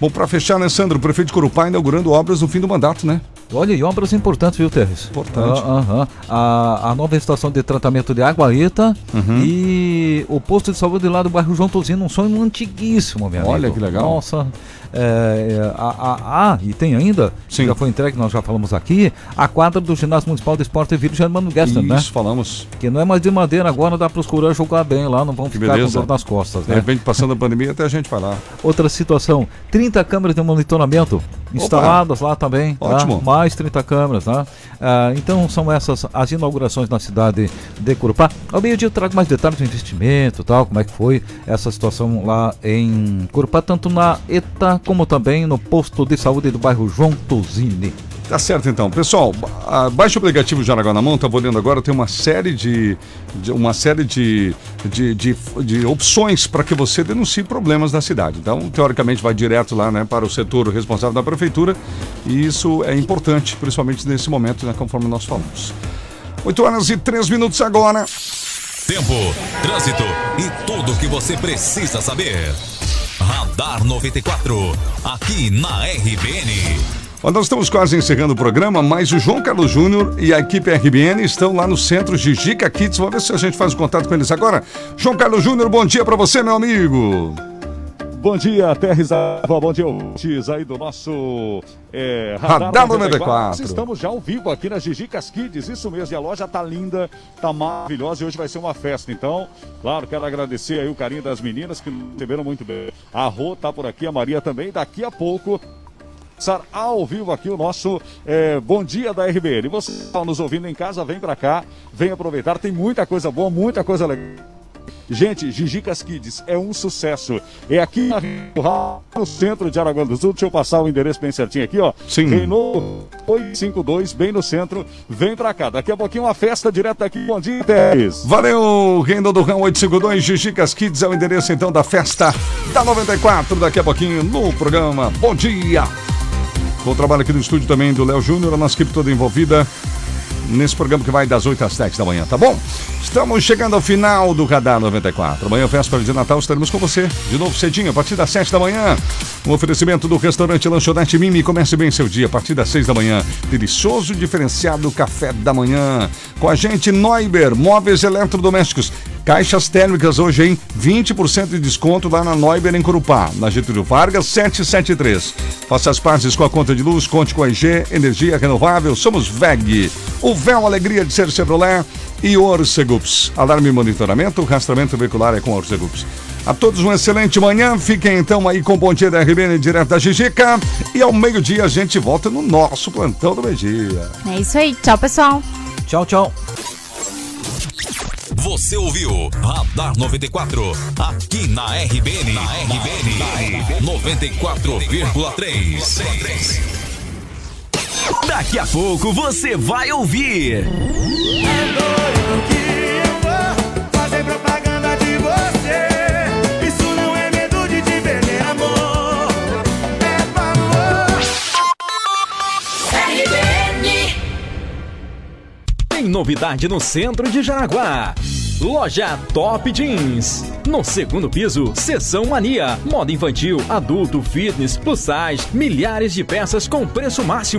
S1: Bom, para fechar, né, Sandro? O prefeito de Corupá inaugurando obras no fim do mandato, né?
S2: Olha, e obras importantes, viu, Terres?
S1: Importante.
S2: Ah, a, a nova estação de tratamento de Aguaíta
S1: Uhum.
S2: E o posto de saúde lá do bairro João Tosino, um sonho antiguíssimo, meu
S1: Olha
S2: amigo.
S1: que legal.
S2: Nossa. É, é, a, a, a- e tem ainda,
S1: Sim.
S2: já foi entregue, nós já falamos aqui, a quadra do Ginásio Municipal de Esporte Vídeo Germano Gester, né?
S1: Isso, falamos.
S2: Que não é mais de madeira, agora dá para os curas jogar bem lá, não vão
S1: Que
S2: ficar
S1: beleza.
S2: com dor nas costas,
S1: De
S2: né?
S1: repente, passando a pandemia, até a gente vai lá.
S2: Outra situação, 30 câmeras de monitoramento instaladas lá também. tá?
S1: Ótimo.
S2: Mais 30 câmeras, tá? Ah, então são essas as inaugurações na cidade de Curupá. Ao meio-dia eu trago mais detalhes do investimento e tal, como é que foi essa situação lá em Curupá, tanto na ETA como também no posto de saúde do bairro João Tosini.
S1: Tá certo então. Pessoal, ba- baixe o aplicativo Jaraguá na mão, tá olhando agora, tem uma série de, de- uma série de, de, de, de opções para que você denuncie problemas da cidade. Então, teoricamente, vai direto lá né, para o setor responsável da prefeitura e isso é importante, principalmente nesse momento, né, conforme nós falamos. 8 horas e 3 minutos agora.
S4: Tempo, trânsito e tudo o que você precisa saber. Radar 94, aqui na RBN.
S1: Nós estamos quase encerrando o programa, mas o João Carlos Júnior e a equipe RBN estão lá no centro Gigica Kids. Vamos ver se a gente faz contato com eles agora. João Carlos Júnior, bom dia para você, meu amigo.
S21: Bom dia, Terres bom dia, ouvintes aí do nosso é,
S1: Radar 94.
S21: Estamos já ao vivo aqui na Gigicas Kids, isso mesmo, e a loja tá linda, tá maravilhosa e hoje vai ser uma festa. Então, claro, quero agradecer aí o carinho das meninas que nos receberam muito bem. A Rô tá por aqui, a Maria também, daqui a pouco começar ao vivo aqui o nosso é, Bom Dia da RBN. Você está nos ouvindo em casa, vem pra cá, vem aproveitar, tem muita coisa boa, muita coisa legal. Gente, Gigicas Kids é um sucesso. É aqui no centro de Araguá do Sul. Deixa eu passar o endereço bem certinho aqui, ó.
S1: Sim.
S21: Renault 852, bem no centro. Vem pra cá. Daqui a pouquinho uma festa direto aqui. Bom dia, Teres.
S1: Valeu, Renda do Rão 852, Gigicas Kids é o endereço então da festa da 94, daqui a pouquinho no programa. Bom dia! Bom trabalho aqui no estúdio também do Léo Júnior, a nossa equipe toda envolvida nesse programa que vai das 8 às 7 da manhã, tá bom? Estamos chegando ao final do Radar 94. Amanhã, véspera de Natal, estaremos com você de novo cedinho, a partir das 7 da manhã. Um oferecimento do restaurante Lanchonete Mimi. Comece bem seu dia a partir das 6 da manhã. Delicioso, diferenciado café da manhã. Com a gente, Neuber, móveis eletrodomésticos. Caixas térmicas hoje, hein? 20% de desconto lá na Neuber em Corupá, na Getúlio Vargas 773. Faça as pazes com a conta de luz, conte com a IG, energia renovável, somos VEG. O véu alegria de ser Chevrolet e Orcegups. Alarme e monitoramento, rastreamento veicular é com Orcegups. A todos uma excelente manhã, fiquem então aí com o Bom Dia da RBN direto da Gigica e ao meio-dia a gente volta no nosso plantão do meio-dia.
S3: É isso aí. Tchau, pessoal.
S2: Tchau, tchau.
S4: Você ouviu Radar 94, aqui na RBN. Na RBN, 94,3.
S22: Daqui a pouco você vai ouvir. Fazer
S20: novidade no centro de Jaraguá.
S23: Loja Top Jeans. No segundo piso, Seção Mania. Moda infantil, adulto, fitness, plus size, milhares de peças com preço máximo.